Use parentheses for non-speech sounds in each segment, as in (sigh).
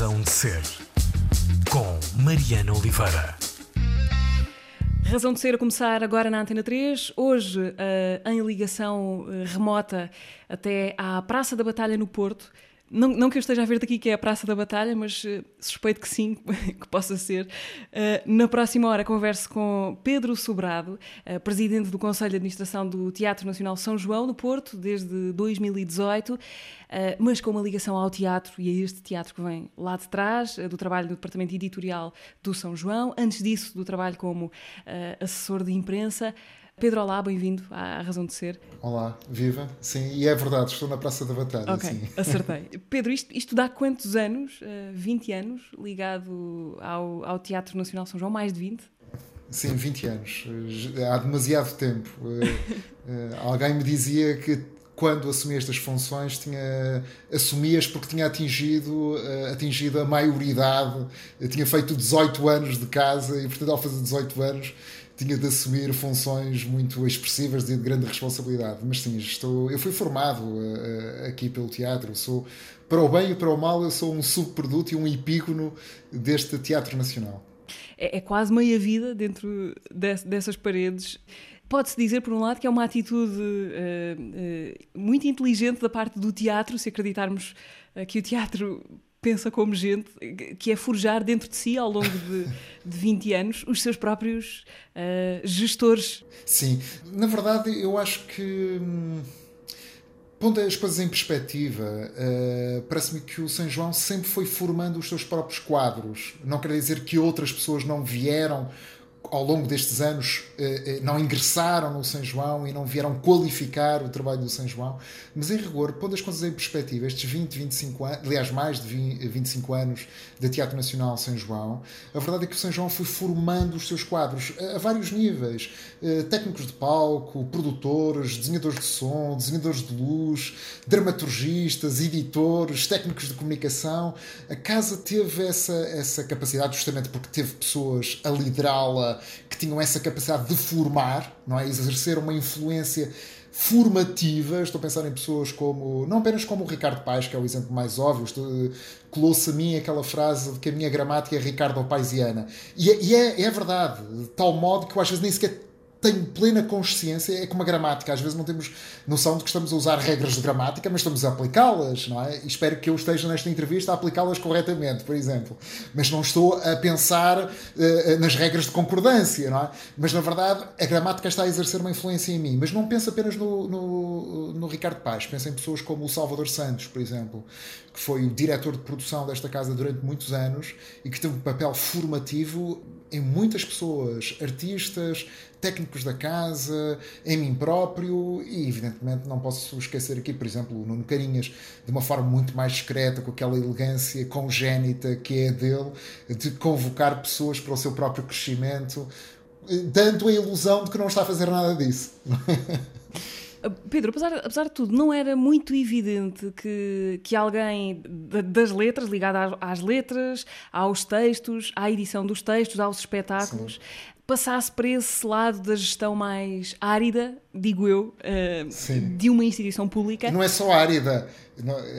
Razão de Ser, com Mariana Oliveira. Razão de ser a começar agora na Antena 3, hoje uh, em ligação uh, remota até à Praça da Batalha no Porto. Não, não, que eu esteja a ver daqui que é a Praça da Batalha, mas uh, suspeito que sim, (laughs) que possa ser. Uh, na próxima hora converso com Pedro Sobrado, uh, presidente do Conselho de Administração do Teatro Nacional São João, no Porto, desde 2018, mas com uma ligação ao teatro e a este teatro que vem lá de trás, do trabalho do Departamento Editorial do São João, antes disso, do trabalho como assessor de imprensa. Pedro, olá, bem-vindo à Razão de Ser. Olá, viva. Sim, e é verdade, estou na Praça da Batalha. Ok, sim. acertei. (laughs) Pedro, isto, isto dá quantos anos? Uh, 20 anos ligado ao, ao Teatro Nacional São João? Mais de 20? Sim, 20 anos. Há demasiado tempo. Uh, uh, (laughs) alguém me dizia que quando assumi estas funções tinha assumias porque tinha atingido atingido a maioridade eu tinha feito 18 anos de casa e portanto ao fazer 18 anos tinha de assumir funções muito expressivas e de grande responsabilidade. Mas sim, estou, eu fui formado uh, aqui pelo teatro, sou, para o bem e para o mal, eu sou um subproduto e um epígono deste teatro nacional. É, é quase meia vida dentro de, dessas paredes. Pode-se dizer, por um lado, que é uma atitude uh, uh, muito inteligente da parte do teatro, se acreditarmos que o teatro pensa como gente, que é forjar dentro de si, ao longo de, de 20 anos, os seus próprios uh, gestores. Sim, na verdade, eu acho que. Hum, pondo as coisas em perspectiva, uh, parece-me que o São João sempre foi formando os seus próprios quadros. Não quer dizer que outras pessoas não vieram ao longo destes anos eh, eh, não ingressaram no São João e não vieram qualificar o trabalho do São João, mas em rigor, pondo as coisas em perspectiva, estes 20, 25 anos, aliás, mais de 20, 25 anos da Teatro Nacional São João, a verdade é que o São João foi formando os seus quadros a, vários níveis: eh, técnicos de palco, produtores, desenhadores de som, desenhadores de luz, dramaturgistas, editores, técnicos de comunicação. A casa teve essa, essa capacidade, justamente porque teve pessoas a liderá-la que tinham essa capacidade de formar, não é? exercer uma influência formativa. Estou a pensar em pessoas como, não apenas como o Ricardo Paes, que é o exemplo mais óbvio, colou-se a mim aquela frase de que a minha gramática é Ricardo Paisiana. E, é, e é, é verdade, de tal modo que eu às vezes nem sequer tenho plena consciência, é como a gramática, às vezes não temos noção de que estamos a usar regras de gramática, mas estamos a aplicá-las, não é? E espero que eu esteja nesta entrevista a aplicá-las corretamente, por exemplo. Mas não estou a pensar uh, nas regras de concordância, não é? Mas na verdade a gramática está a exercer uma influência em mim. Mas não penso apenas no, no, no Ricardo Paz, penso em pessoas como o Salvador Santos, por exemplo, que foi o diretor de produção desta casa durante muitos anos e que teve um papel formativo em muitas pessoas, artistas, técnicos da casa, em mim próprio e, evidentemente, não posso esquecer aqui, por exemplo, o Nuno Carinhas, de uma forma muito mais discreta, com aquela elegância congénita que é dele, de convocar pessoas para o seu próprio crescimento, dando a ilusão de que não está a fazer nada disso. (laughs) Pedro, apesar, apesar de tudo, não era muito evidente que, que alguém das letras, ligado às, às letras, aos textos, à edição dos textos, aos espetáculos, Sim passasse para esse lado da gestão mais árida, digo eu, uh, de uma instituição pública. Não é só árida.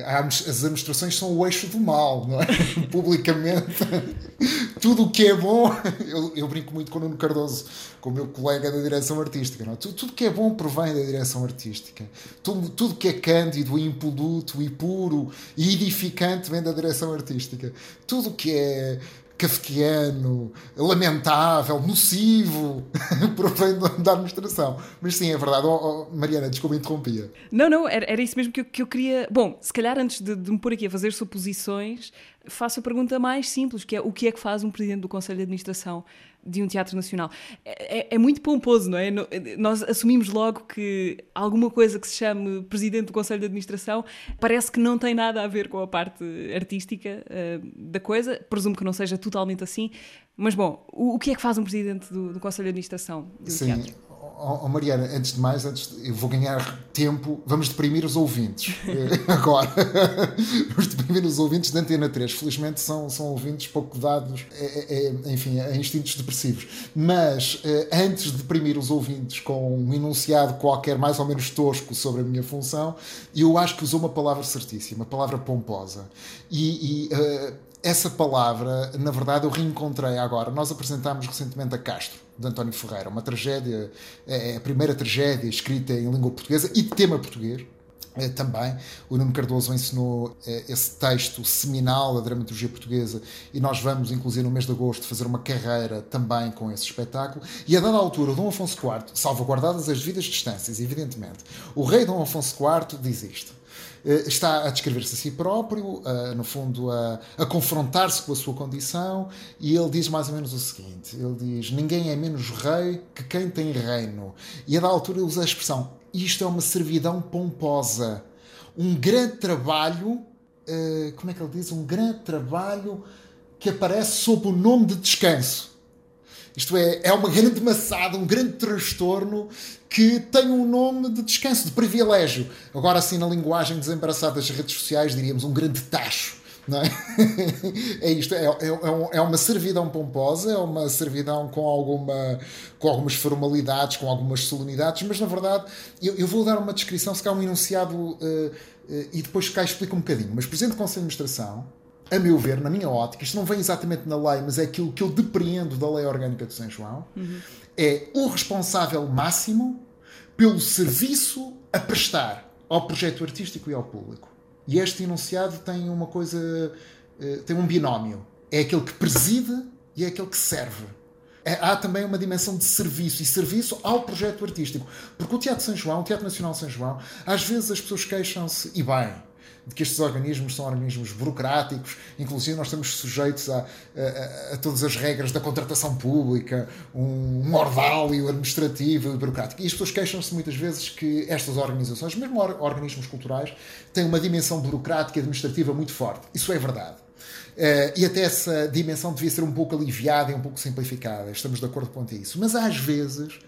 As administrações são o eixo do mal, não é? (laughs) Publicamente. (laughs) Tudo o que é bom. (laughs) Eu, eu, brinco muito com o Nuno Cardoso, com o meu colega da direção artística. Não é? tudo, tudo que é bom provém da direção artística. Tudo, tudo que é cândido, impoluto e puro e edificante vem da direção artística. Tudo que é kafkiano, lamentável, nocivo, (laughs) provém da administração. Mas sim, é verdade. Oh, oh, Mariana, desculpa, interrompia. Não, não, era, era isso mesmo que eu, que eu queria. Bom, se calhar antes de, de me pôr aqui a fazer suposições, faço a pergunta mais simples, que é o que é que faz um presidente do Conselho de Administração de um teatro nacional? É, é, é, muito pomposo, não é? Nós assumimos logo que alguma coisa que se chame presidente do Conselho de Administração parece que não tem nada a ver com a parte artística uh, da coisa. Presumo que não seja totalmente assim. Mas, bom, o, o que é que faz um presidente do, do Conselho de Administração de um Sim. teatro? Oh, Mariana, antes de mais, antes de, eu vou ganhar tempo, vamos deprimir os ouvintes (laughs) eh, agora. (laughs) vamos deprimir os ouvintes da Antena 3. Felizmente são, são ouvintes pouco dados, é, é, enfim, a instintos depressivos. Mas eh, antes de deprimir os ouvintes com um enunciado qualquer mais ou menos tosco sobre a minha função, eu acho que usou uma palavra certíssima, uma palavra pomposa. E, e uh, essa palavra, na verdade, eu reencontrei agora. Nós apresentámos recentemente a Castro, de António Ferreira, uma tragédia, é a primeira tragédia escrita em língua portuguesa e de tema português. É, também o Nuno Cardoso ensinou é, esse texto seminal da dramaturgia portuguesa e nós vamos, inclusive no mês de agosto, fazer uma carreira também com esse espetáculo. E a dada altura, Dom Afonso IV, salvaguardadas as devidas distâncias, evidentemente, o rei Dom Afonso IV diz isto. Eh, está a descrever-se a si próprio, no fundo a, a confrontar-se com a sua condição, e ele diz mais ou menos o seguinte: ele diz, ninguém é menos rei que quem tem reino. E a da altura usa a expressão: isto é uma servidão pomposa, um grande trabalho, uh, como é que ele diz? Um grande trabalho que aparece sob o nome de descanso. Isto é, é uma grande maçada, um grande transtorno que tem um nome de descanso, de privilégio. Agora, assim, na linguagem desembaraçada das redes sociais, diríamos um grande tacho. É? (laughs) é isto, é, é, é, uma servidão pomposa, é uma servidão com, alguma, com algumas formalidades, com algumas solenidades, mas na verdade eu, eu vou dar uma descrição, se calhar um enunciado, uh, uh, e depois cá explico um bocadinho. Mas Presidente do Conselho de Administração, a meu ver, na minha ótica, isto não vem exatamente na lei, mas é aquilo que eu depreendo da Lei Orgânica de São João, uhum. é o responsável máximo pelo serviço a prestar ao projeto artístico e ao público. E este enunciado tem uma coisa, eh, tem um binómio. É aquele que preside e é aquele que serve. É, há também uma dimensão de serviço e serviço ao projeto artístico. Porque o Teatro São João, o Teatro Nacional São João, às vezes as pessoas queixam-se, e bem, de que estes organismos são organismos burocráticos, inclusive nós estamos sujeitos a, a, a todas as regras da contratação pública, um, um ordálio administrativo e burocrático. E as pessoas queixam-se muitas vezes que estas organizações, mesmo or, organismos culturais, têm uma dimensão burocrática e administrativa muito forte. Isso é verdade. Uh, e até essa dimensão devia ser um pouco aliviada e um pouco simplificada. Estamos de acordo a isso. Mas às vezes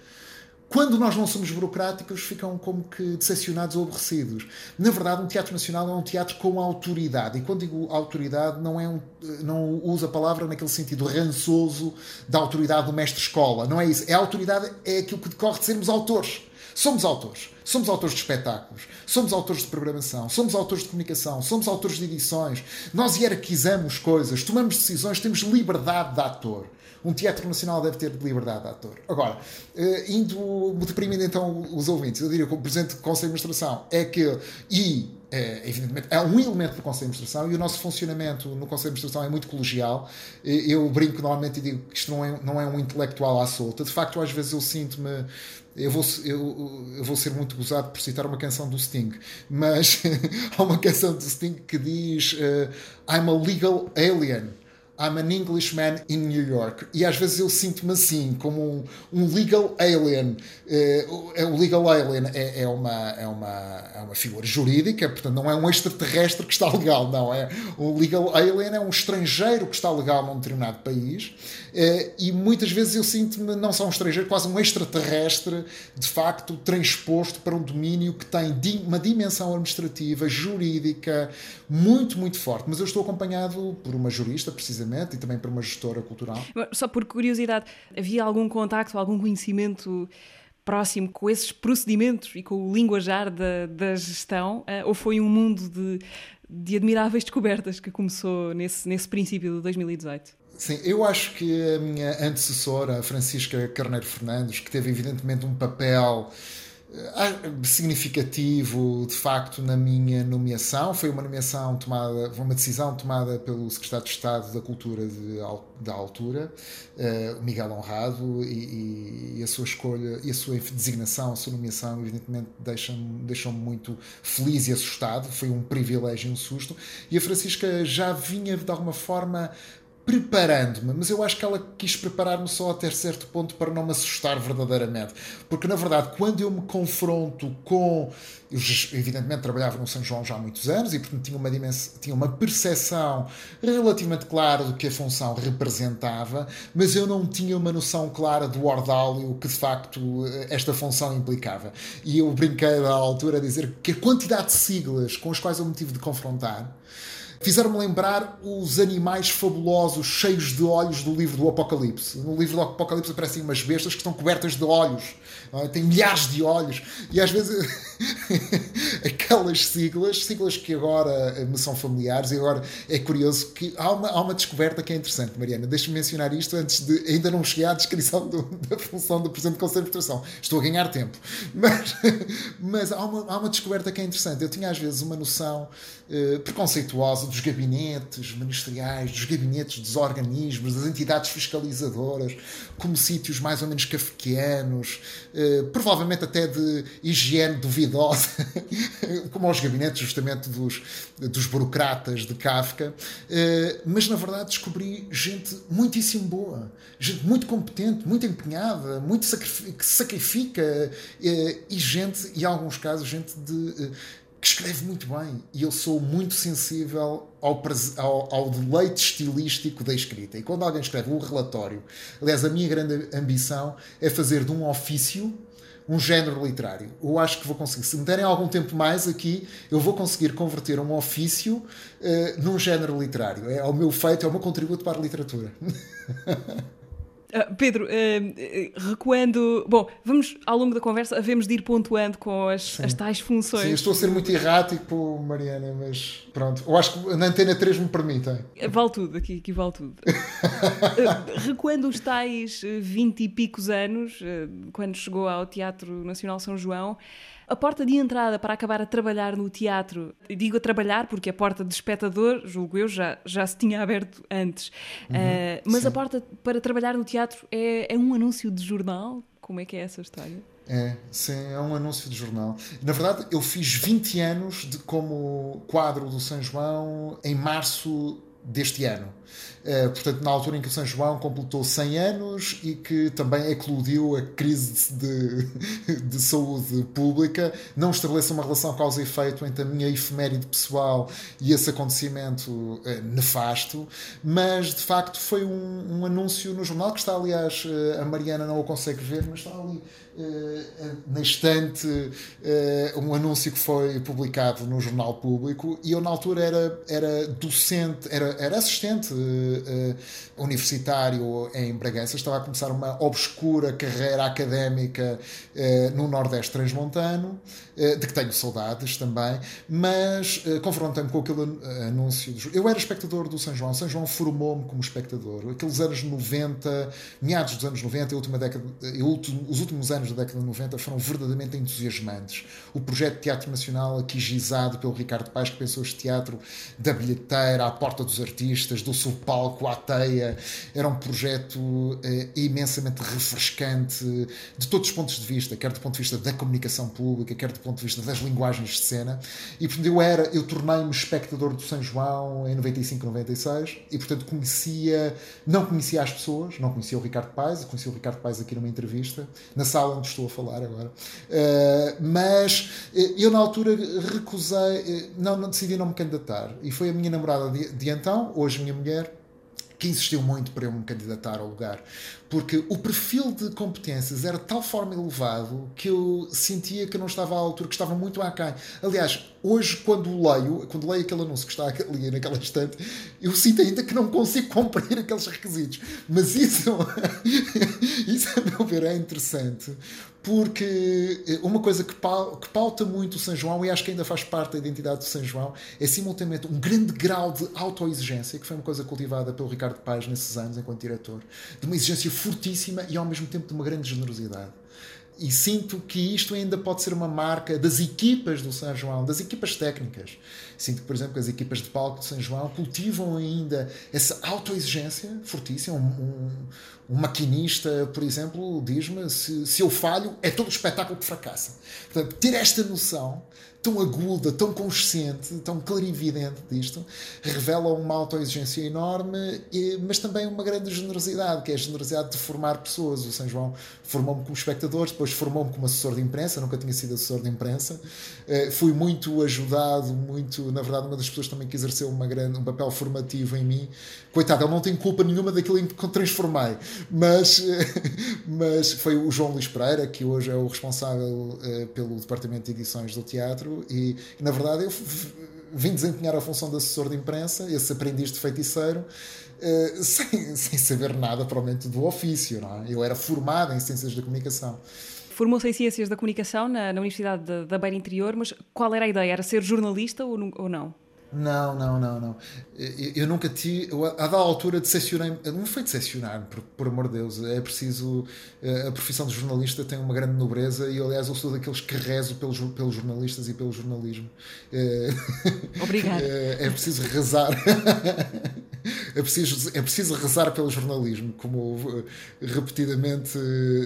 quando nós não somos burocráticos, ficam como que decepcionados ou aborrecidos. Na verdade, um teatro nacional é um teatro com autoridade. E quando digo autoridade, não, é um, não uso a palavra naquele sentido rançoso da autoridade do mestre-escola. Não é isso. É a autoridade, é aquilo que decorre de sermos autores. Somos autores. Somos autores de espetáculos, somos autores de programação, somos autores de comunicação, somos autores de edições. Nós hierarquizamos coisas, tomamos decisões, temos liberdade de ator. Um teatro nacional deve ter liberdade de ator. Agora, uh, indo deprimindo então os ouvintes, eu diria que o Presidente do Conselho de Administração é que, e é, evidentemente, é um elemento do Conselho de Administração e o nosso funcionamento no Conselho de Administração é muito colegial. Eu brinco normalmente e digo que isto não é, não é um intelectual à solta. De facto, às vezes eu sinto-me. Eu vou, eu, eu, vou ser muito gozado por citar uma canção do Sting, mas (laughs) há uma canção do Sting que diz uh, I'm a legal alien. I'm an Englishman in New York. E às vezes eu sinto-me assim, como um, um legal alien. Uh, o legal alien é, é, uma, é, uma, é uma figura jurídica, portanto não é um extraterrestre que está legal, não. É, um legal alien é um estrangeiro que está legal num determinado país. Uh, e muitas vezes eu sinto-me não só um estrangeiro, quase um extraterrestre, de facto, transposto para um domínio que tem uma dimensão administrativa, jurídica, muito, muito forte. Mas eu estou acompanhado por uma jurista, precisamente e também para uma gestora cultural. Só por curiosidade, havia algum contacto, algum conhecimento próximo com esses procedimentos e com o linguajar da, da gestão, uh, ou foi um mundo de, de admiráveis descobertas que começou nesse, nesse princípio de 2018? Sim, eu acho que a minha antecessora, a Francisca Carneiro Fernandes, que teve evidentemente um papel significativo de facto na minha nomeação foi uma nomeação tomada foi uma decisão tomada pelo secretário de Estado da Cultura de, da altura uh, Miguel Honrado e, e, a sua escolha e a sua designação a sua nomeação evidentemente deixam muito feliz e assustado foi um privilégio e um susto e a Francisca já vinha de alguma forma preparando-me, mas eu acho que ela quis preparar-me só até certo ponto para não me assustar verdadeiramente. Porque, na verdade, quando eu me confronto com. Eu, evidentemente, trabalhava no São João já há muitos anos e, portanto, tinha uma, dimensão, tinha uma percepção relativamente clara do que a função representava, mas eu não tinha uma noção clara do ordálio que, de facto, esta função implicava. E eu brinquei à altura a dizer que a quantidade de siglas com as quais eu me tive de confrontar fizeram-me lembrar os animais fabulosos cheios de olhos do livro do Apocalipse. No livro do Apocalipse aparecem umas bestas que estão cobertas de olhos, é? têm milhares de olhos, e às vezes (laughs) aquelas siglas, siglas que agora me são familiares, e agora é curioso que há uma, há uma descoberta que é interessante, Mariana. Deixa-me mencionar isto antes de. Ainda não cheguei à descrição do, (laughs) da função do Presidente do Conselho de Administração. Estou a ganhar tempo. (laughs) Mas, mas há, uma, há uma descoberta que é interessante. Eu tinha às vezes uma noção eh, preconceituosa dos gabinetes ministeriais, dos gabinetes dos organismos, das entidades fiscalizadoras, como sítios mais ou menos kafkianos, eh, provavelmente até de higiene duvidosa, (laughs) como aos gabinetes justamente dos, dos burocratas de Kafka. Eh, mas na verdade descobri gente muitíssimo boa, gente muito competente, muito empenhada, muito que sacrifica e gente, e em alguns casos, gente de que escreve muito bem e eu sou muito sensível ao, ao, ao, deleite estilístico da escrita. E quando alguém escreve um relatório, aliás, a minha grande ambição é fazer de um ofício um género literário. Eu acho que vou conseguir. Se me derem algum tempo mais aqui, eu vou conseguir converter um ofício uh, num género literário. É o meu feito, é o meu contributo para a literatura. (laughs) Uh, Pedro, uh, recuando. Bom, vamos ao longo da conversa, havemos de ir pontuando com as, as tais funções. Sim, estou a ser muito errático, Mariana, mas pronto. Eu acho que na Antena 3 me permitem. Vale tudo, aqui, aqui vale tudo. uh, recuando os tais 20 e picos anos, quando chegou ao Teatro Nacional São João. A porta de entrada para acabar a trabalhar no teatro, digo a trabalhar porque a porta de espectador, julgo eu, já, já se tinha aberto antes. Uhum, uh, mas sim. a porta para trabalhar no teatro é, é um anúncio de jornal? Como é que é essa história? É, sim, é um anúncio de jornal. Na verdade, eu fiz 20 anos de, como quadro do São João em março deste ano. Uh, portanto, na altura em que o São João completou 100 anos e que também eclodiu a crise de, de (laughs) saúde pública, não estabeleça uma relação causa e efeito entre a minha efeméride pessoal e esse acontecimento uh, nefasto, mas de facto foi um, um, anúncio no jornal que está, aliás, uh, a Mariana não o consegue ver, mas está ali na estante um anúncio que foi publicado no jornal público e eu na altura era, era docente, era, era assistente uh, universitário em Bragança, estava a começar uma obscura carreira académica uh, no Nordeste Transmontano, de que tenho saudades também, mas confrontei-me com aquele anúncio. De... Eu era espectador do São João, São João formou-me como espectador. Aqueles anos 90, meados dos anos 90, a última década, os últimos anos da década de 90 foram verdadeiramente entusiasmantes. O projeto de Teatro Nacional, aqui gizado pelo Ricardo Paes, que pensou este teatro da bilheteira, à porta dos artistas, do subpalco à teia, era um projeto eh, imensamente refrescante de todos os pontos de vista, quer do ponto de vista da comunicação pública, quer do ponto de vista das linguagens de cena. E portanto eu era, eu tornei-me espectador do São João em 95, 96 e portanto conhecia, não conhecia as pessoas, não conhecia o Ricardo Paes, conhecia o Ricardo Paes aqui numa entrevista, na sala onde estou a falar agora. Uh, mas uh, eu na altura recusei, uh, não, não, decidi não me candidatar e foi a minha namorada de, de então, hoje minha mulher, que insistiu muito para eu me candidatar ao lugar, porque o perfil de competências era de tal forma elevado que eu sentia que não estava à altura, que estava muito aquém. Aliás, hoje, quando leio, quando leio aquele anúncio que está ali naquela estante, eu sinto ainda que não consigo (laughs) cumprir aqueles requisitos. Mas isso, (laughs) isso a meu ver, é interessante, porque eh, uma coisa que pauta muito o São João, e acho que ainda faz parte da identidade do São João, é simultaneamente um grande grau de autoexigência, que foi uma coisa cultivada pelo Ricardo Paz nesses anos enquanto diretor, de uma exigência fortíssima e ao mesmo tempo de uma grande generosidade. E sinto que isto ainda pode ser uma marca das equipas do São João, das equipas técnicas. Sinto que, por exemplo, que as equipas de palco de São João cultivam ainda essa autoexigência fortíssima. Um, um, um maquinista, por exemplo, diz-me: se, se eu falho, é todo o espetáculo que fracassa. Portanto, ter esta noção tão aguda, tão consciente, tão clarividente disto, revela uma autoexigência enorme, mas também uma grande generosidade, que é a generosidade de formar pessoas. O São João formou-me como espectador, depois formou-me como assessor de imprensa, nunca tinha sido assessor de imprensa. Eh, fui muito ajudado, muito, na verdade, uma das pessoas também que exerceu uma grande, um papel formativo em mim. Coitado, ele não tem culpa nenhuma daquilo em que transformei, mas, (laughs) mas foi o João Luís Pereira, que hoje é o responsável eh, pelo departamento de edições do teatro e, na verdade, eu vim desempenhar a função de assessor de imprensa, esse aprendiz de feiticeiro, uh, (laughs) sem, sem saber nada, provavelmente, do ofício. Não é? Eu era formado em Ciências da Comunicação. Formou-se em Ciências da Comunicação na, na Universidade da, da Beira Interior, mas qual era a ideia? Era ser jornalista ou, ou não? Não, não, não, não. Eu, eu nunca tive. A dada altura decepcionei. Não foi decepcionar, por, por amor de Deus. É preciso. A profissão de jornalista tem uma grande nobreza e, aliás, eu sou daqueles que rezo pelos, pelos jornalistas e pelo jornalismo. (laughs) Obrigado. É, é preciso rezar. (laughs) É preciso, é preciso rezar pelo jornalismo, como repetidamente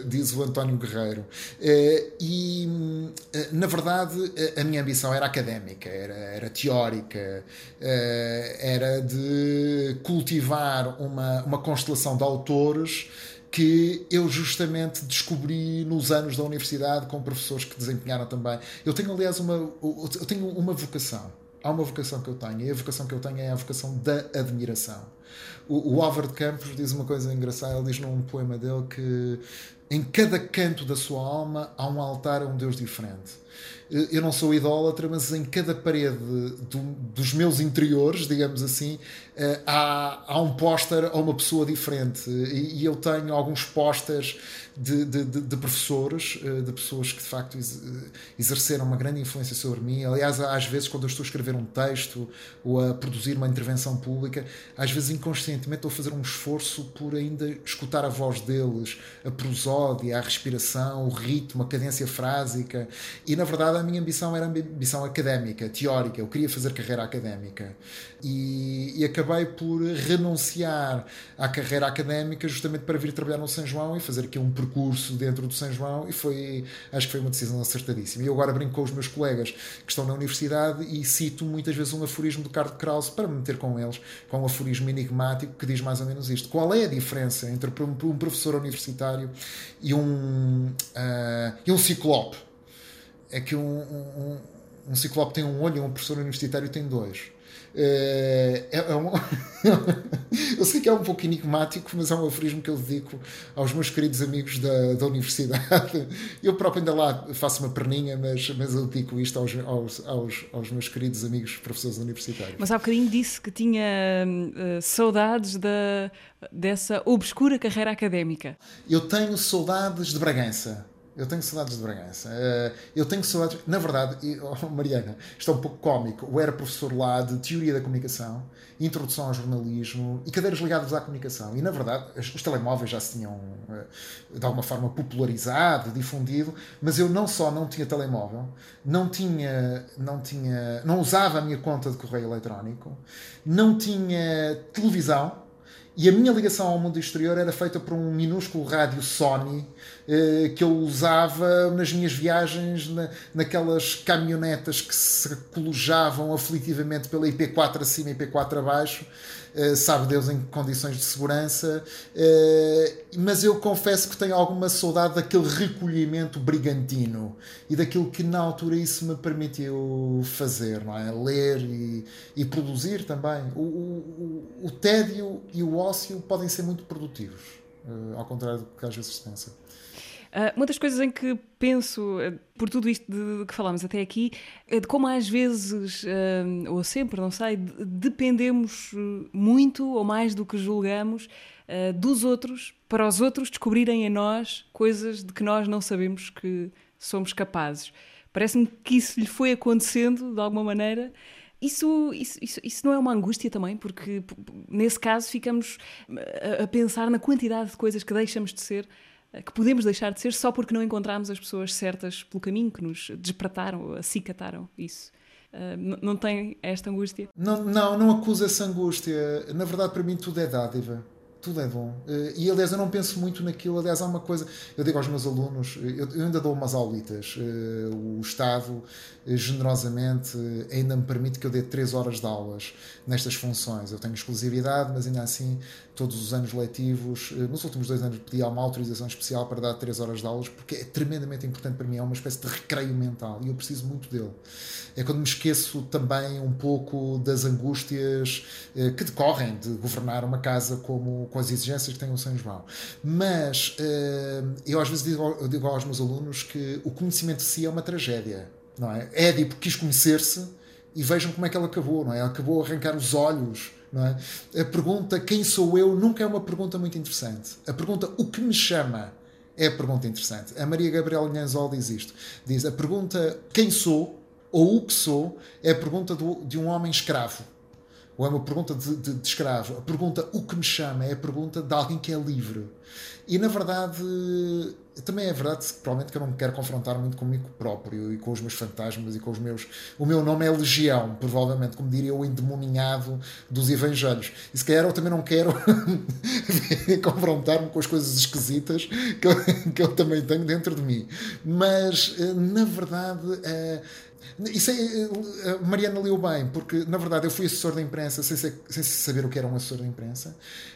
diz o António Guerreiro. E, na verdade, a minha ambição era académica, era, era teórica era de cultivar uma, uma constelação de autores que eu justamente descobri nos anos da universidade com professores que desempenharam também. Eu tenho, aliás, uma, eu tenho uma vocação. Há uma vocação que eu tenho, e a vocação que eu tenho é a vocação da admiração. O, o Álvaro de Campos diz uma coisa engraçada, ele diz num poema dele que em cada canto da sua alma há um altar a um Deus diferente eu não sou idólatra, mas em cada parede do, dos meus interiores, digamos assim, eh, há, há um póster a uma pessoa diferente. E, e eu tenho alguns pósteres de, de, de, professores, eh, de pessoas que de facto eh, exerceram uma grande influência sobre mim. Aliás, às vezes, quando eu estou a escrever um texto ou a produzir uma intervenção pública, às vezes inconscientemente estou a fazer um esforço por ainda escutar a voz deles, a prosódia, a respiração, o ritmo, a cadência frásica. E na verdade, a minha ambição era ambição académica, teórica. Eu queria fazer carreira académica. E, e acabei por renunciar à carreira académica justamente para vir trabalhar no São João e fazer aqui um dentro do São João e foi, acho que foi uma decisão acertadíssima. E eu agora brinco com os meus colegas que estão na universidade e cito muitas vezes um aforismo do Carlos Krause para me meter com eles, com um aforismo enigmático que diz mais ou menos isto. Qual é a diferença entre um professor universitário e um, uh, e um ciclope? É que um, um, um ciclope tem um olho e um professor universitário tem dois. É, é, é um, (laughs) eu sei que é um pouco enigmático, mas é um aforismo que eu dedico aos meus queridos amigos da, da universidade. (laughs) Eu próprio ainda lá faço uma perninha, mas, mas eu dedico isto aos, aos, aos, aos meus queridos amigos professores universitários. Mas há bocadinho disse que tinha uh, saudades da, dessa obscura carreira académica. Eu tenho saudades de Bragança. Eu tenho saudades de Bragança. Eh, eu tenho saudades. Na verdade, (laughs) oh, Mariana, isto é um pouco cómico. Eu era professor lá de Teoria da Comunicação, Introdução ao Jornalismo e cadeiras ligadas à comunicação. E, na verdade, os telemóveis já se tinham, eh, de alguma forma, popularizado, difundido, mas eu não só não tinha telemóvel, não tinha, não tinha, não usava a minha conta de correio eletrónico, não tinha televisão e a minha ligação ao mundo exterior era feita por um minúsculo rádio Sony que eu usava nas minhas viagens, na, naquelas caminhonetas que se colojavam aflitivamente pela IP4 acima e IP4 abaixo. Eh, sabe Deus em condições de segurança, eh, mas eu confesso que tenho alguma saudade daquele recolhimento brigantino e daquilo que na altura isso me permitiu fazer, não é? ler e, e produzir também. O, o, o, tédio e o ócio podem ser muito produtivos, eh, ao contrário do que às vezes se pensa. Uh, uma das coisas em que penso, uh, por tudo isto de, de, que falamos até aqui, é de como às vezes, uh, ou sempre, não sei, de, dependemos muito ou mais do que julgamos dos outros, para os outros descobrirem em nós coisas de que nós não sabemos que somos capazes. Parece-me que isso lhe foi acontecendo de alguma maneira. Isso, isso, isso, isso, não é uma angústia também, porque nesse caso ficamos a, a pensar na quantidade de coisas que deixamos de ser que podemos deixar de ser só porque não encontramos as pessoas certas pelo caminho que nos despertaram, acicataram isso. Uh, não tem esta angústia? Não, não, não acuso essa angústia. Na verdade, para mim, tudo é dádiva tudo é bom. Eh, e aliás, eu não penso muito naquilo. Aliás, há uma coisa, eu digo aos meus alunos, eu, ainda dou umas aulitas. O Estado generosamente ainda me permite que eu dê 3 horas de aulas nestas funções. Eu tenho exclusividade, mas ainda assim, todos os anos letivos, eh, nos últimos dois anos pedi uma autorização especial para dar 3 horas de aulas, porque é tremendamente importante para mim, é uma espécie de recreio mental e eu preciso muito dele. É quando me esqueço também um pouco das angústias eh, que decorrem de governar uma casa como, com as exigências que tem o São João. Mas eh, eu às vezes digo, eu digo aos meus alunos que o conhecimento de si é uma tragédia não é? Édipo quis conhecer-se e vejam como é que ela acabou, não é? Ela acabou a arrancar os olhos, é? A pergunta quem sou eu nunca é uma pergunta muito interessante. A pergunta o que me chama É a pergunta interessante. A Maria Gabriela Nhanzol diz isto. Diz, a pergunta quem sou ou o que sou é a pergunta do, de um homem escravo. Ou é uma pergunta de, de, de, escravo. A pergunta o que me chama é a pergunta de alguém que é livre. E na verdade, também é verdade provavelmente que eu não me quero confrontar muito comigo próprio e com os meus fantasmas e com os meus. O meu nome é Legião, provavelmente, como diria o endemoninhado dos Evangelhos. E se calhar eu também não quero (laughs) confrontar-me com as coisas esquisitas que eu, que eu também tenho dentro de mim. Mas, eh, na verdade. Uh, isso é, eh, Mariana leu bem, porque na verdade eu fui assessor da imprensa sem, ser, sem saber o que era um assessor da imprensa.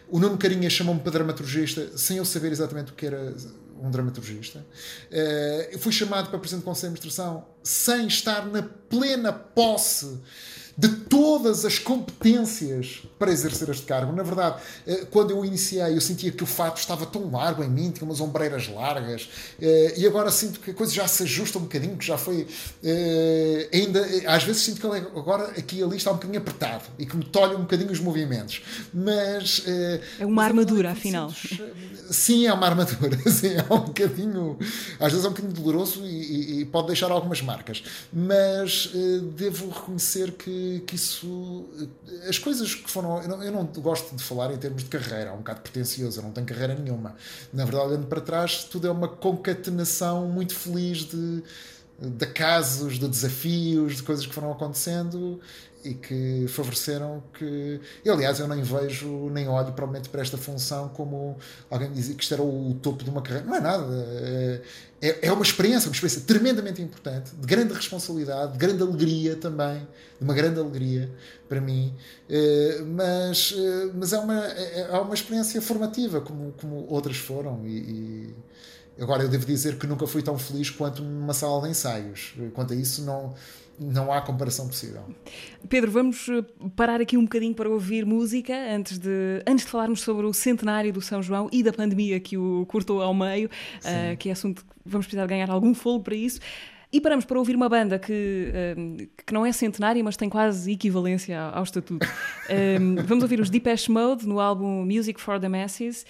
O Nuno Carinha chamou-me para dramaturgista sem eu saber exatamente o que era um dramaturgista. Eu fui chamado para presidente do Conselho de Administração sem estar na plena posse de todas as competências para exercer este cargo. Na verdade, eh, quando eu iniciei, eu sentia que o fato estava tão largo em mim, tinha umas ombreiras largas, eh, e agora sinto que a coisa já se ajusta um bocadinho, que já foi. Eh, ainda, às vezes sinto que agora aqui e ali está um bocadinho apertado e que me tolhe um bocadinho os movimentos. Mas. É uma armadura, afinal. Sim, é uma armadura. (laughs) Sim, é um bocadinho. Às vezes é um bocadinho doloroso e, e pode deixar algumas marcas. Mas devo reconhecer que que, isso. As coisas que foram. Eu não, eu não, gosto de falar em termos de carreira, é um bocado pretencioso, eu não tenho carreira nenhuma. Na verdade, olhando para trás, tudo é uma concatenação muito feliz de, de casos, de desafios, de coisas que foram acontecendo e que favoreceram que. Aliás, eu nem vejo, nem olho provavelmente para esta função como alguém dizia que isto era o topo de uma carreira. Não é nada. É, é, é uma experiência, uma experiência tremendamente importante, de grande responsabilidade, de grande alegria também, de uma grande alegria para mim. É, mas, é, mas é, uma, é, é uma experiência formativa, como, como outras foram. e, e Agora, eu devo dizer que nunca fui tão feliz quanto numa sala de ensaios. Quanto a isso, não, não há comparação possível. Pedro, vamos eh, parar aqui um bocadinho para ouvir música antes de, antes de falarmos sobre o centenário do São João e da pandemia que o cortou ao meio, uh, que é assunto que vamos precisar ganhar algum fogo para isso. E paramos para ouvir uma banda que, uh, que não é centenária, mas tem quase equivalência ao, ao estatuto. uh, (laughs) vamos ouvir os Depeche Mode no álbum Music for the Masses.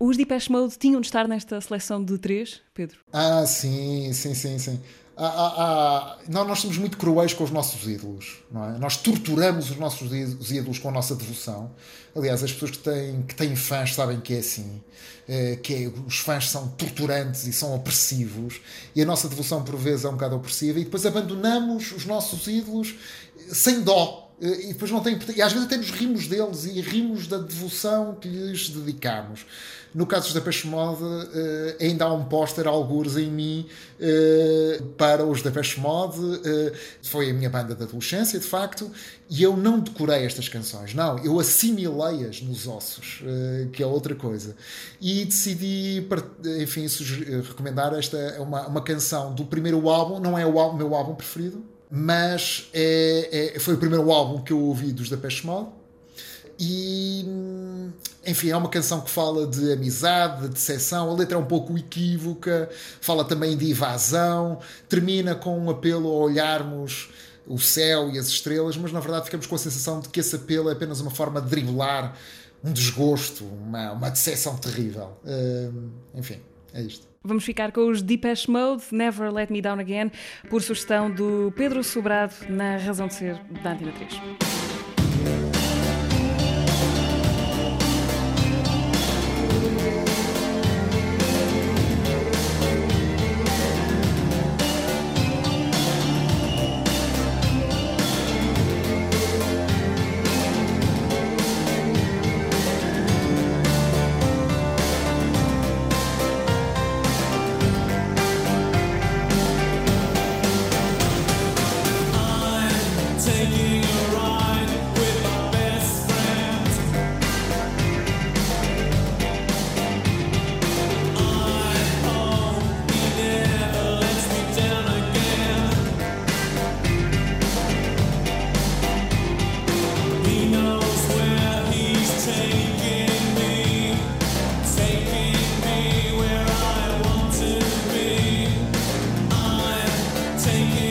Os Depeche Mode tinham de estar nesta seleção de três, Pedro? Ah, sim, sim, sim, sim há, há, nós, somos muito cruéis com os nossos ídolos, não é? Nós torturamos os nossos ídolos com a nossa devoção. Aliás, as pessoas que têm, que têm fãs sabem que é assim. É, que é, os fãs são torturantes e são opressivos e a nossa devoção por vezes é um bocado opressiva e depois abandonamos os nossos ídolos sem dó e depois não tem e às vezes até nos rimos deles e rimos da devoção que lhes dedicamos no caso da Depeche Mode, uh, ainda há um póster, algures em mim, uh, para os Depeche Mode. Uh, foi a minha banda de adolescência, de facto, e eu não decorei estas canções, não, eu assimilei-as nos ossos, que é outra coisa. E decidi, enfim, recomendar esta, é uma, uma canção do primeiro álbum, não é o álbum, meu álbum preferido, mas é, é, foi o primeiro álbum que eu ouvi dos Depeche Mode e enfim, é uma canção que fala de amizade, de decepção. A letra é um pouco equívoca, fala também de evasão, termina com um apelo a olharmos o céu e as estrelas, mas na verdade ficamos com a sensação de que esse apelo é apenas uma forma de driblar um desgosto, uma, uma decepção terrível. Uh, enfim, é isto. Vamos ficar com os Depeche Mode, Never Let Me Down Again, por sugestão do Pedro Sobrado, na Razão de Ser da Antena 3. take it.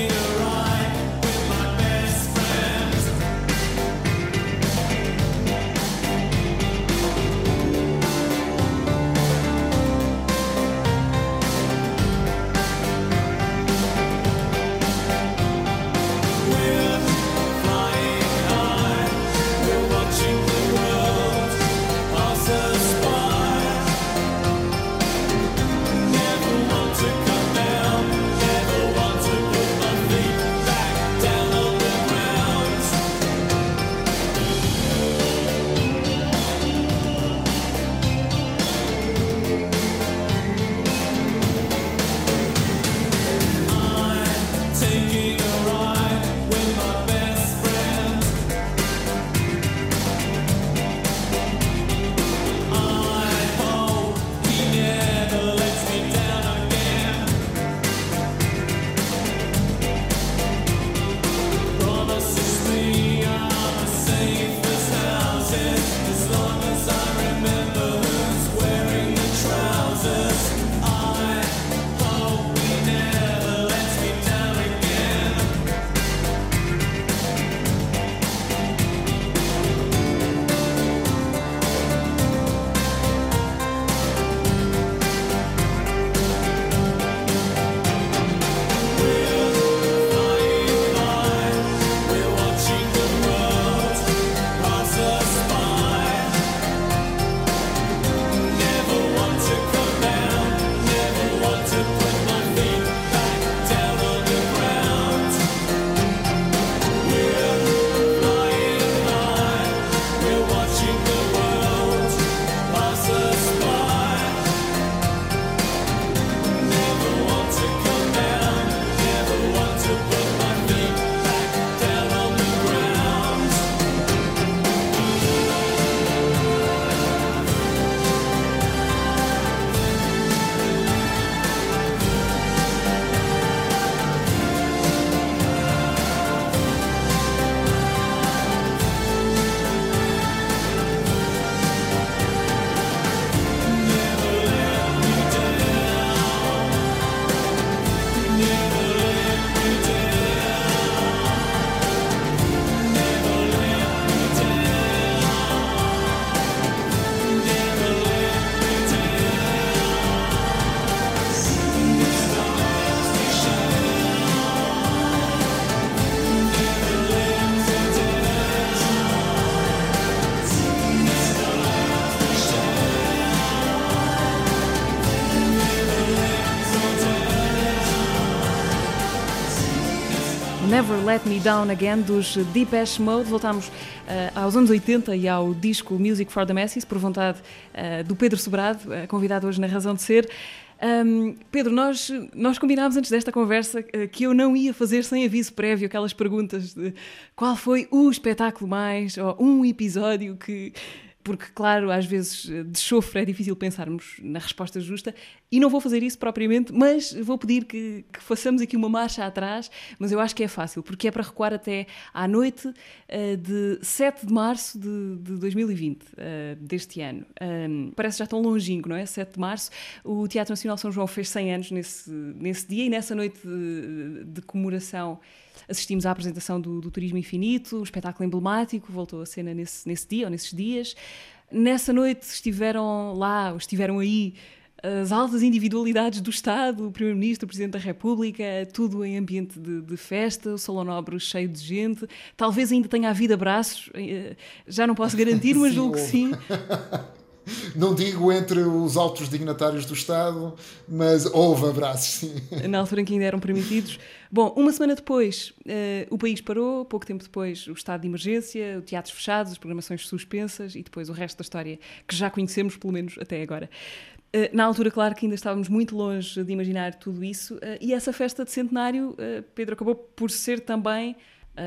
Let Me Down Again dos Depeche Mode. Voltámos uh, aos anos 80 e ao disco Music for the Masses, por vontade uh, do Pedro Sobrado, uh, convidado hoje na Razão de Ser. Um, Pedro, nós, nós combinámos antes desta conversa que eu não ia fazer sem aviso prévio aquelas perguntas de qual foi o espetáculo mais, ou um episódio que porque, claro, às vezes eh, de chofre é difícil pensarmos na resposta justa, e não vou fazer isso propriamente, mas vou pedir que, que façamos aqui uma marcha atrás, mas eu acho que é fácil, porque é para recuar até à noite uh, de 7 de março de, de 2020, uh, eh, deste ano. Parece já tão longínquo, não é? 7 de março. O Teatro Nacional São João fez 100 anos nesse, nesse dia, e nessa noite de, de comemoração assistimos à apresentação do, do Turismo Infinito, o espetáculo emblemático, voltou a cena nesse, nesse dia ou nesses dias. Nessa noite estiveram lá, estiveram aí as altas individualidades do Estado, o Primeiro-Ministro, o Presidente da República, tudo em ambiente de, de, festa, o Salão Nobre cheio de gente. Talvez ainda tenha havido abraços, eh, já não posso garantir, mas julgo que sim. (laughs) Não digo entre os altos dignatários do Estado, mas houve abraços, sim. Na altura em que ainda eram permitidos. Bom, uma semana depois, uh, o país parou, pouco tempo depois, o estado de emergência, os teatros fechados, as programações suspensas e depois o resto da história que já conhecemos, pelo menos até agora. Uh, na altura, claro que ainda estávamos muito longe de imaginar tudo isso, uh, e essa festa de centenário, Pedro, acabou por ser também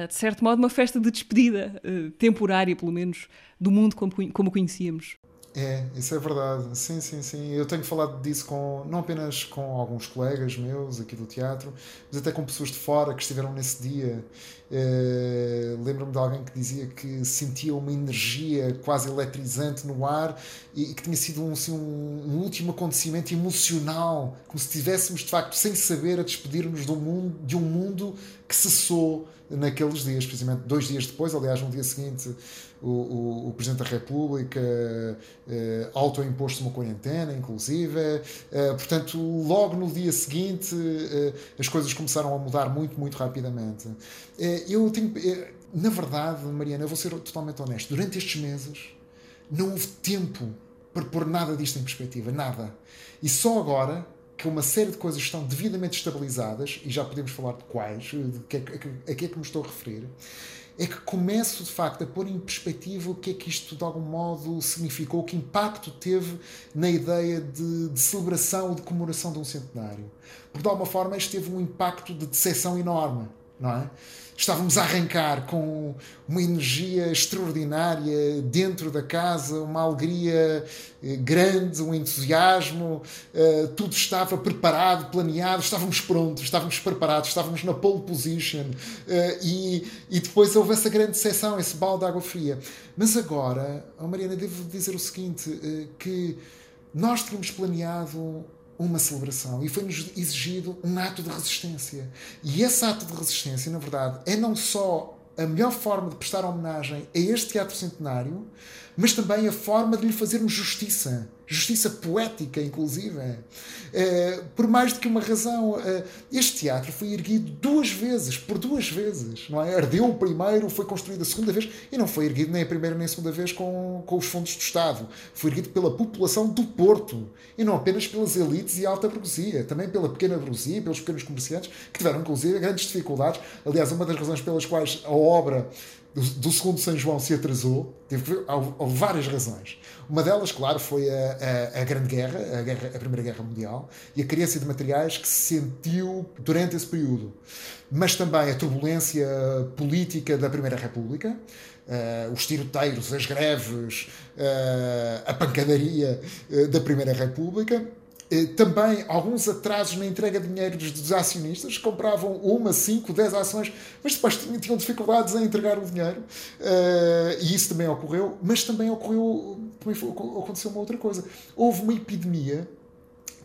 de certo modo, uma festa de despedida, temporária, pelo menos, do mundo como, como conhecíamos. É, isso é verdade. Sim, sim, sim. Eu tenho falado disso com não apenas com alguns colegas meus aqui do teatro, mas até com pessoas de fora que estiveram nesse dia. É, Lembro-me de alguém que dizia que sentia uma energia quase eletrizante no ar e, que tinha sido um, assim, um, um, último acontecimento emocional, como se estivéssemos de facto, sem saber, a despedir-nos do mundo, de um mundo que cessou naqueles dias, precisamente dois dias depois, aliás, no dia seguinte o, o, o Presidente da República eh, autoimposto uma quarentena, inclusive. Eh, portanto, logo no dia seguinte eh, as coisas começaram a mudar muito, muito rapidamente. Eu tenho. Na verdade, Mariana, eu vou ser totalmente honesto, durante estes meses não houve tempo para pôr nada disto em perspectiva, nada. E só agora que uma série de coisas estão devidamente estabilizadas, e já podemos falar de quais, de que, a que é que me estou a referir, é que começo de facto a pôr em perspectiva o que é que isto de algum modo significou, que impacto teve na ideia de, de celebração ou de comemoração de um centenário. Porque de alguma forma isto teve um impacto de decepção enorme, não é? Estávamos a arrancar com uma energia extraordinária dentro da casa, uma alegria eh, grande, um entusiasmo, eh, tudo estava preparado, planeado, estávamos prontos, estávamos preparados, estávamos na pole position eh, e, e depois houve essa grande decepção, esse balde de água fria. Mas agora, oh Mariana, devo dizer o seguinte: que nós tínhamos planeado uma celebração e foi-nos exigido um ato de resistência. E esse ato de resistência, na verdade, é não só a melhor forma de prestar homenagem a este teatro centenário, mas também a forma de lhe fazermos justiça justiça poética, inclusive. É, por mais do que uma razão. É, este teatro foi erguido duas vezes, por duas vezes. Não é? Ardeu o primeiro, foi construído a segunda vez, e não foi erguido nem a primeira nem a segunda vez com, com os fundos do Estado. Foi erguido pela população do Porto, e não apenas pelas elites e alta burguesia, também pela pequena burguesia, pelos pequenos comerciantes, que tiveram, inclusive, grandes dificuldades. Aliás, uma das razões pelas quais a obra do, do segundo São João se atrasou, teve, houve várias razões. Uma delas, claro, foi a, a, a Grande Guerra, a, guerra, a Primeira Guerra Mundial, e a carência de materiais que se sentiu durante esse período. Mas também a turbulência política da Primeira República, Uh, os tiroteiros, as greves, uh, a pancadaria uh, da Primeira República também alguns atrasos na entrega de dinheiro dos acionistas, compravam uma, cinco, dez ações, mas depois tinham dificuldades em entregar o dinheiro, uh, e isso também ocorreu, mas também ocorreu, também foi, aconteceu uma outra coisa. Houve uma epidemia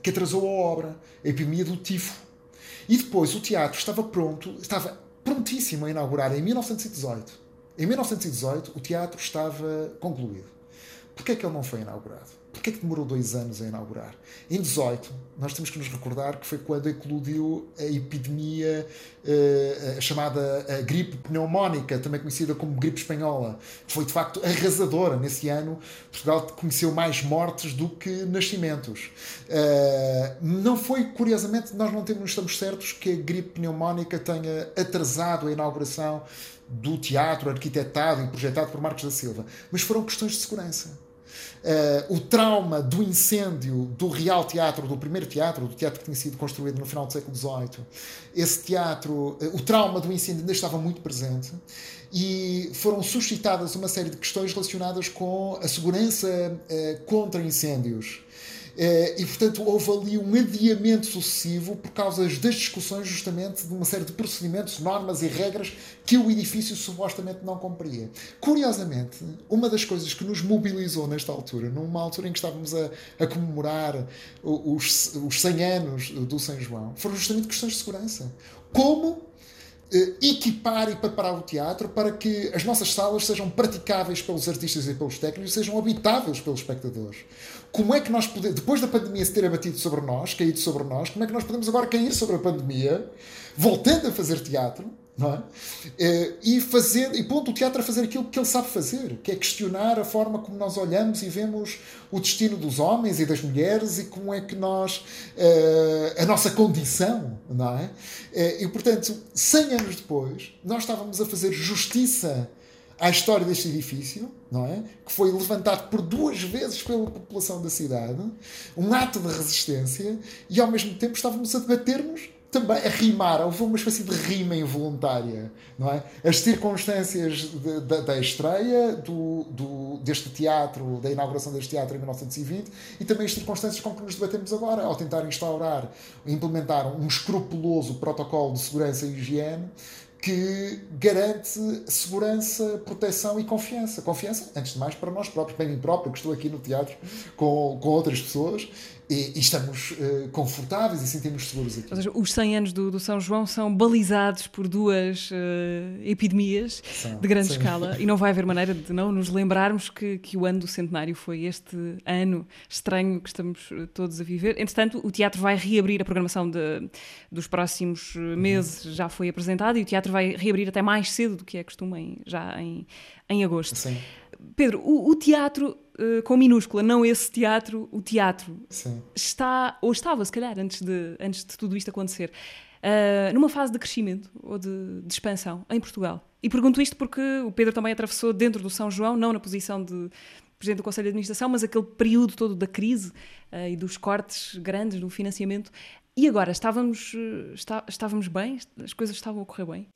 que atrasou a obra, a epidemia do tifo. E depois o teatro estava pronto, estava prontíssimo a inaugurar em 1918. Em 1918 o teatro estava concluído. Porquê é que ele não foi inaugurado? Porquê é que demorou dois anos a inaugurar? Em 18, nós temos que nos recordar que foi quando eclodiu a epidemia uh, a chamada a gripe pneumónica, também conhecida como gripe espanhola. Foi de facto arrasadora. Nesse ano, Portugal conheceu mais mortes do que nascimentos. Uh, não foi, curiosamente, nós não, temos, não estamos certos que a gripe pneumónica tenha atrasado a inauguração do teatro arquitetado e projetado por Marcos da Silva, mas foram questões de segurança. Uh, o trauma do incêndio do Real Teatro, do primeiro teatro, do teatro que tinha sido construído no final do século XVIII, esse teatro, uh, o trauma do incêndio ainda estava muito presente e foram suscitadas uma série de questões relacionadas com a segurança uh, contra incêndios. Eh, e, portanto, houve ali um adiamento sucessivo por causa das discussões, justamente, de uma série de procedimentos, normas e regras que o edifício supostamente não cumpria. Curiosamente, uma das coisas que nos mobilizou nesta altura, numa altura em que estávamos a, a comemorar os, os 100 anos do São João, foram justamente questões de segurança. Como eh, equipar e preparar o teatro para que as nossas salas sejam praticáveis pelos artistas e pelos técnicos, sejam habitáveis pelos espectadores. Como é que nós podemos, depois da pandemia se ter abatido sobre nós, caído sobre nós, como é que nós podemos agora cair sobre a pandemia, voltando a fazer teatro, não é? Eh, e, fazer, e pondo o teatro a fazer aquilo que ele sabe fazer, que é questionar a forma como nós olhamos e vemos o destino dos homens e das mulheres e como é que nós, eh, a nossa condição, não é? Eh, e portanto, 100 anos depois, nós estávamos a fazer justiça à história deste edifício, não é? Que foi levantado por duas vezes pela população da cidade, um ato de resistência, e ao mesmo tempo estávamos a debater-nos também a rimar, houve uma espécie de rima involuntária, não é? As circunstâncias de, de, da estreia do, do, deste teatro, da inauguração deste teatro em 1920 e também as circunstâncias com que nos debatemos agora, ao tentar instaurar, implementar um escrupuloso protocolo de segurança e higiene que garante segurança, proteção e confiança. Confiança, antes de mais, para nós próprios, para mim próprio, que estou aqui no teatro com, com outras pessoas e, e estamos uh, confortáveis e sentimos seguros aqui. Ou seja, os 100 anos do, do São João são balizados por duas uh, epidemias são, de grande sim. escala e não vai haver maneira de não nos lembrarmos que, que o ano do centenário foi este ano estranho que estamos eh, todos a viver. Entretanto, o teatro vai reabrir a programação de, dos próximos meses, uhum. já foi apresentado, e o teatro vai reabrir até mais cedo do que é costume, em, já em, em agosto. Sim. Pedro, o, o teatro uh, com minúscula, não esse teatro, o teatro, Sim. está, ou estava, se calhar, antes de, antes de tudo isto acontecer, uh, numa fase de crescimento ou de, de, expansão em Portugal. E pergunto isto porque o Pedro também atravessou dentro do São João, não na posição de Presidente do Conselho de Administração, mas aquele período todo da crise uh, e dos cortes grandes do financiamento. E agora, estávamos, está, estávamos bem? As coisas estavam a correr bem?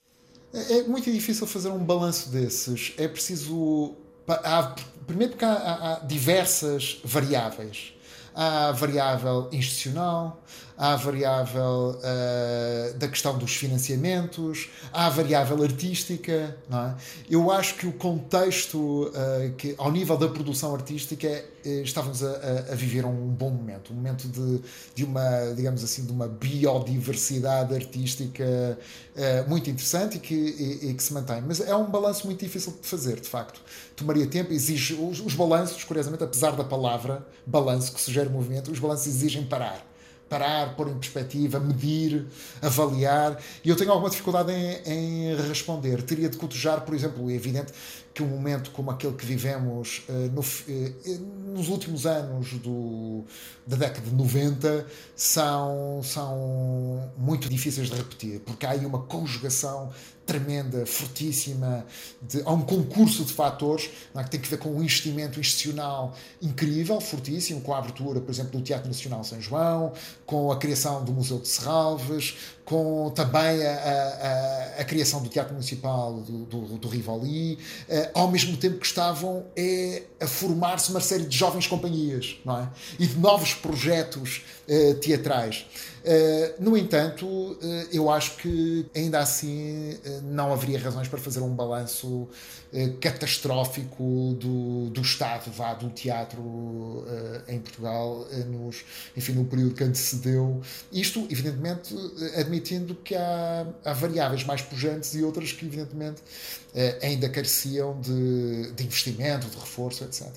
É, é muito difícil fazer um balanço desses. É preciso há, primeiro porque há, há, diversas variáveis. Há a variável institucional, há a variável uh, da questão dos financiamentos, há a variável artística. Não é? Eu acho que o contexto, uh, que, ao nível da produção artística, uh, estávamos a, a, viver um bom momento um momento de, de uma, digamos assim, de uma biodiversidade artística muito interessante e que, e, e que se mantém. Mas é um balanço muito difícil de fazer, de facto. Tomaria tempo, exige. Os, os balanços, curiosamente, apesar da palavra balanço que sugere movimento, os balanços exigem parar parar, pôr em perspectiva, medir, avaliar. E eu tenho alguma dificuldade em, em responder. Teria de cotejar, por exemplo, é evidente que um momento como aquele que vivemos uh, no, uh, nos últimos anos do, da década de 90 são, são muito difíceis de repetir, porque há aí uma conjugação tremenda, fortíssima, de, há um concurso de fatores é, que tem que ver com um investimento institucional incrível, fortíssimo, com a abertura, por exemplo, do Teatro Nacional São João, com a criação do Museu de Serralves, com também a, a, a criação do Teatro Municipal do, do, do Rivoli, uh, ao mesmo tempo que estavam é, a formar-se uma série de jovens companhias não é? e de novos projetos uh, teatrais. Uh, no entanto, uh, eu acho que ainda assim uh, não haveria razões para fazer um balanço catastrófico do, do estado vá, do teatro em Portugal nos, enfim, no período que antecedeu. Isto, evidentemente, admitindo que há, há variáveis mais pujantes e outras que, evidentemente, ainda careciam de, de investimento, de reforço, etc.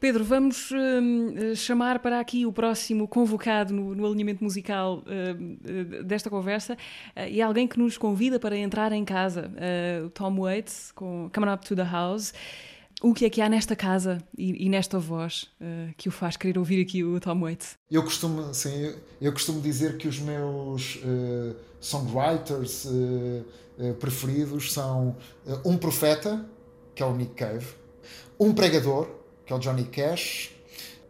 Pedro, vamos uh, chamar para aqui o próximo convocado no, no alinhamento musical uh, desta conversa uh, e alguém que nos convida para entrar em casa, o Tom Waits, com Coming Up to the House. O que é que há nesta casa e, e nesta voz que o faz querer ouvir aqui o Tom Waits? Eu costumo, sim, eu costumo dizer que os meus songwriters preferidos são um profeta, que é o Nick Cave, um pregador, que é o Johnny Cash,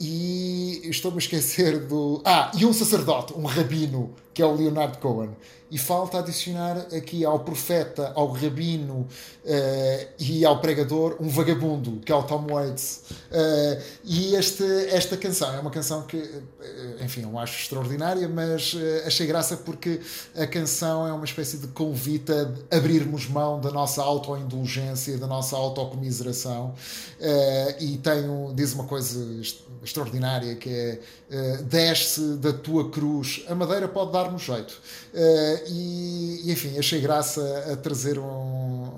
e estou-me a esquecer do. Ah, e um sacerdote, um rabino, que é o Leonard Cohen e falta adicionar aqui ao profeta, ao rabino uh, e ao pregador um vagabundo, que é o Tom Waits. Uh, e este, esta canção é uma canção que, eh, enfim, eu acho extraordinária, mas uh, achei graça porque a canção é uma espécie de convite a abrirmos mão da nossa autoindulgência, da nossa autocomiseração. e tem um, diz uma coisa extraordinária que é desce da tua cruz, a madeira pode dar-nos jeito. E, e, enfim, achei graça a trazer um,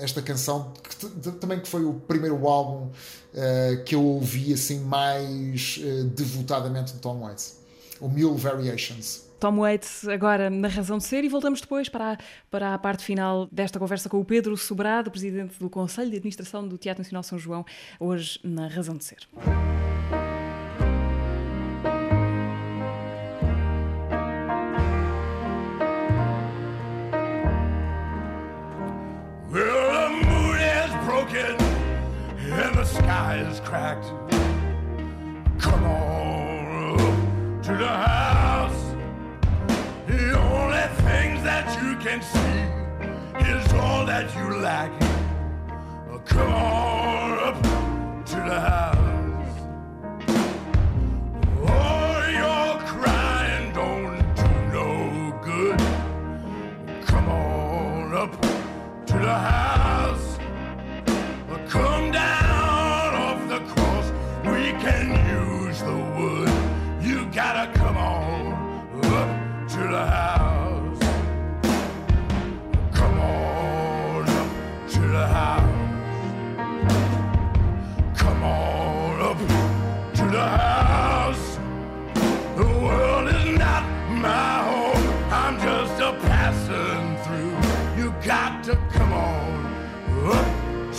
esta canção, que também que foi o primeiro álbum uh, que eu ouvi assim mais uh, devotadamente de Tom Waits, o Mule Variations. Tom Waits agora na razão de ser e voltamos depois para a, para a parte final desta conversa com o Pedro Sobrado, presidente do Conselho de Administração do Teatro Nacional São João, hoje na razão de ser. Sky is cracked. Come on to the house. The only things that you can see is all that you lack. Come on up to the house.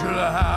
To the house.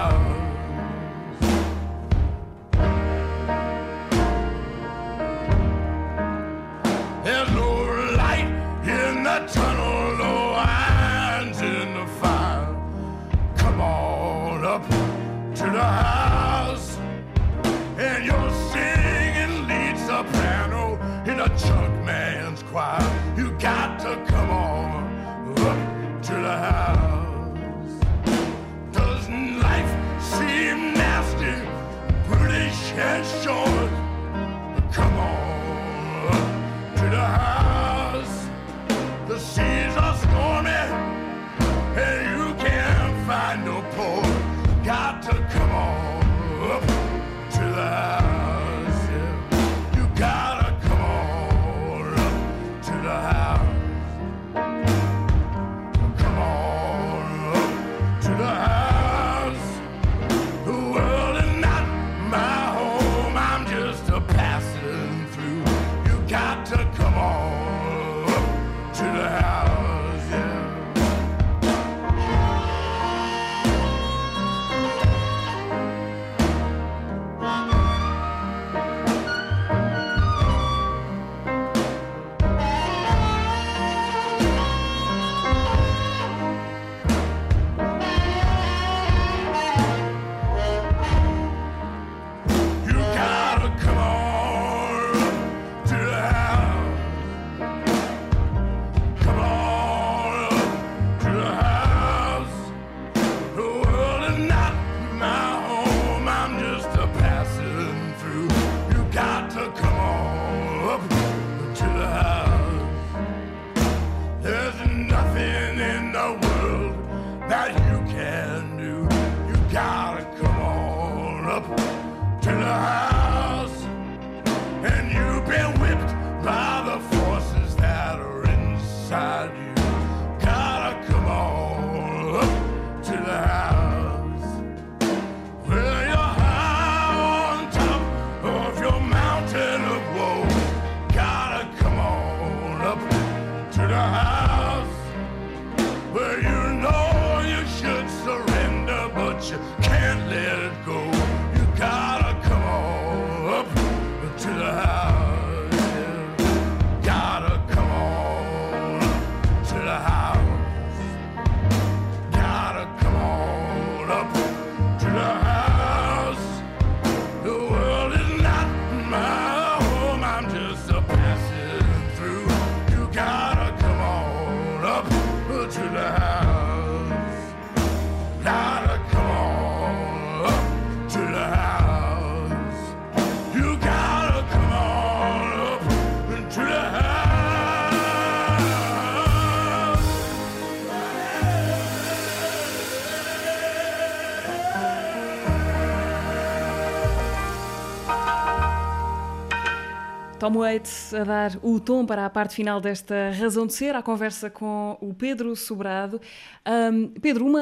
Tom Waits a dar o tom para a parte final desta razão de ser, à conversa com o Pedro Sobrado. Ahm, Pedro, uma,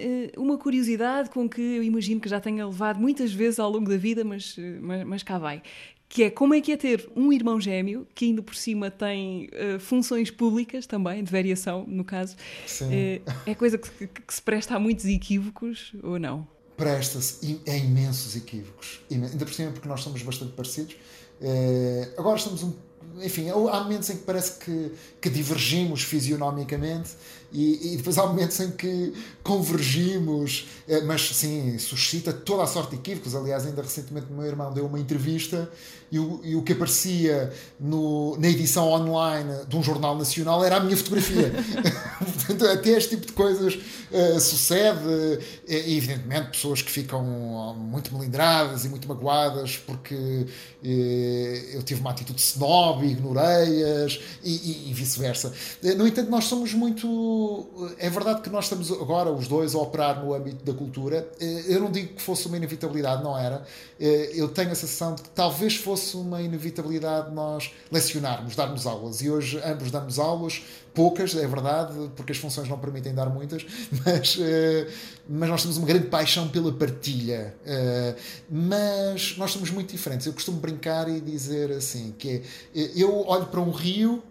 eh, uma curiosidade com que eu imagino que já tenha levado muitas vezes ao longo da vida, mas, eh, mas, mas cá vai. Que é como é que é ter um irmão gêmeo que ainda por cima tem eh, funções públicas também, de variação, no caso. Sim. Eh, é coisa que, que- se presta a muitos equívocos ou não? presta-se a imensos equívocos. Ainda por cima porque nós somos bastante parecidos. Eh, agora estamos um. Enfim, há momentos em que parece que, que divergimos fisionomicamente e, e depois há momentos em que convergimos, eh, mas sim, suscita toda a sorte de equívocos. Aliás, ainda recentemente o meu irmão deu uma entrevista e o, e o que aparecia no, na edição online de um jornal nacional era a minha fotografia. (laughs) Portanto, até este tipo de coisas eh, sucede. E, evidentemente, pessoas que ficam muito melindradas e muito magoadas porque eh, eu tive uma atitude snob, ignorei-as e, e- e vice-versa. No entanto, nós somos muito. É verdade que nós estamos agora, os dois, a operar no âmbito da cultura. Eh, Eu não digo que fosse uma inevitabilidade, não era. Eh, Eu tenho a sensação de que talvez fosse uma inevitabilidade nós lecionarmos, darmos aulas. E hoje ambos damos aulas, poucas, é verdade, porque as funções não permitem dar muitas, (laughs) mas, eh, mas nós temos uma grande paixão pela partilha. Mas nós somos muito diferentes. Eu costumo brincar e dizer assim: que é, eu olho para um rio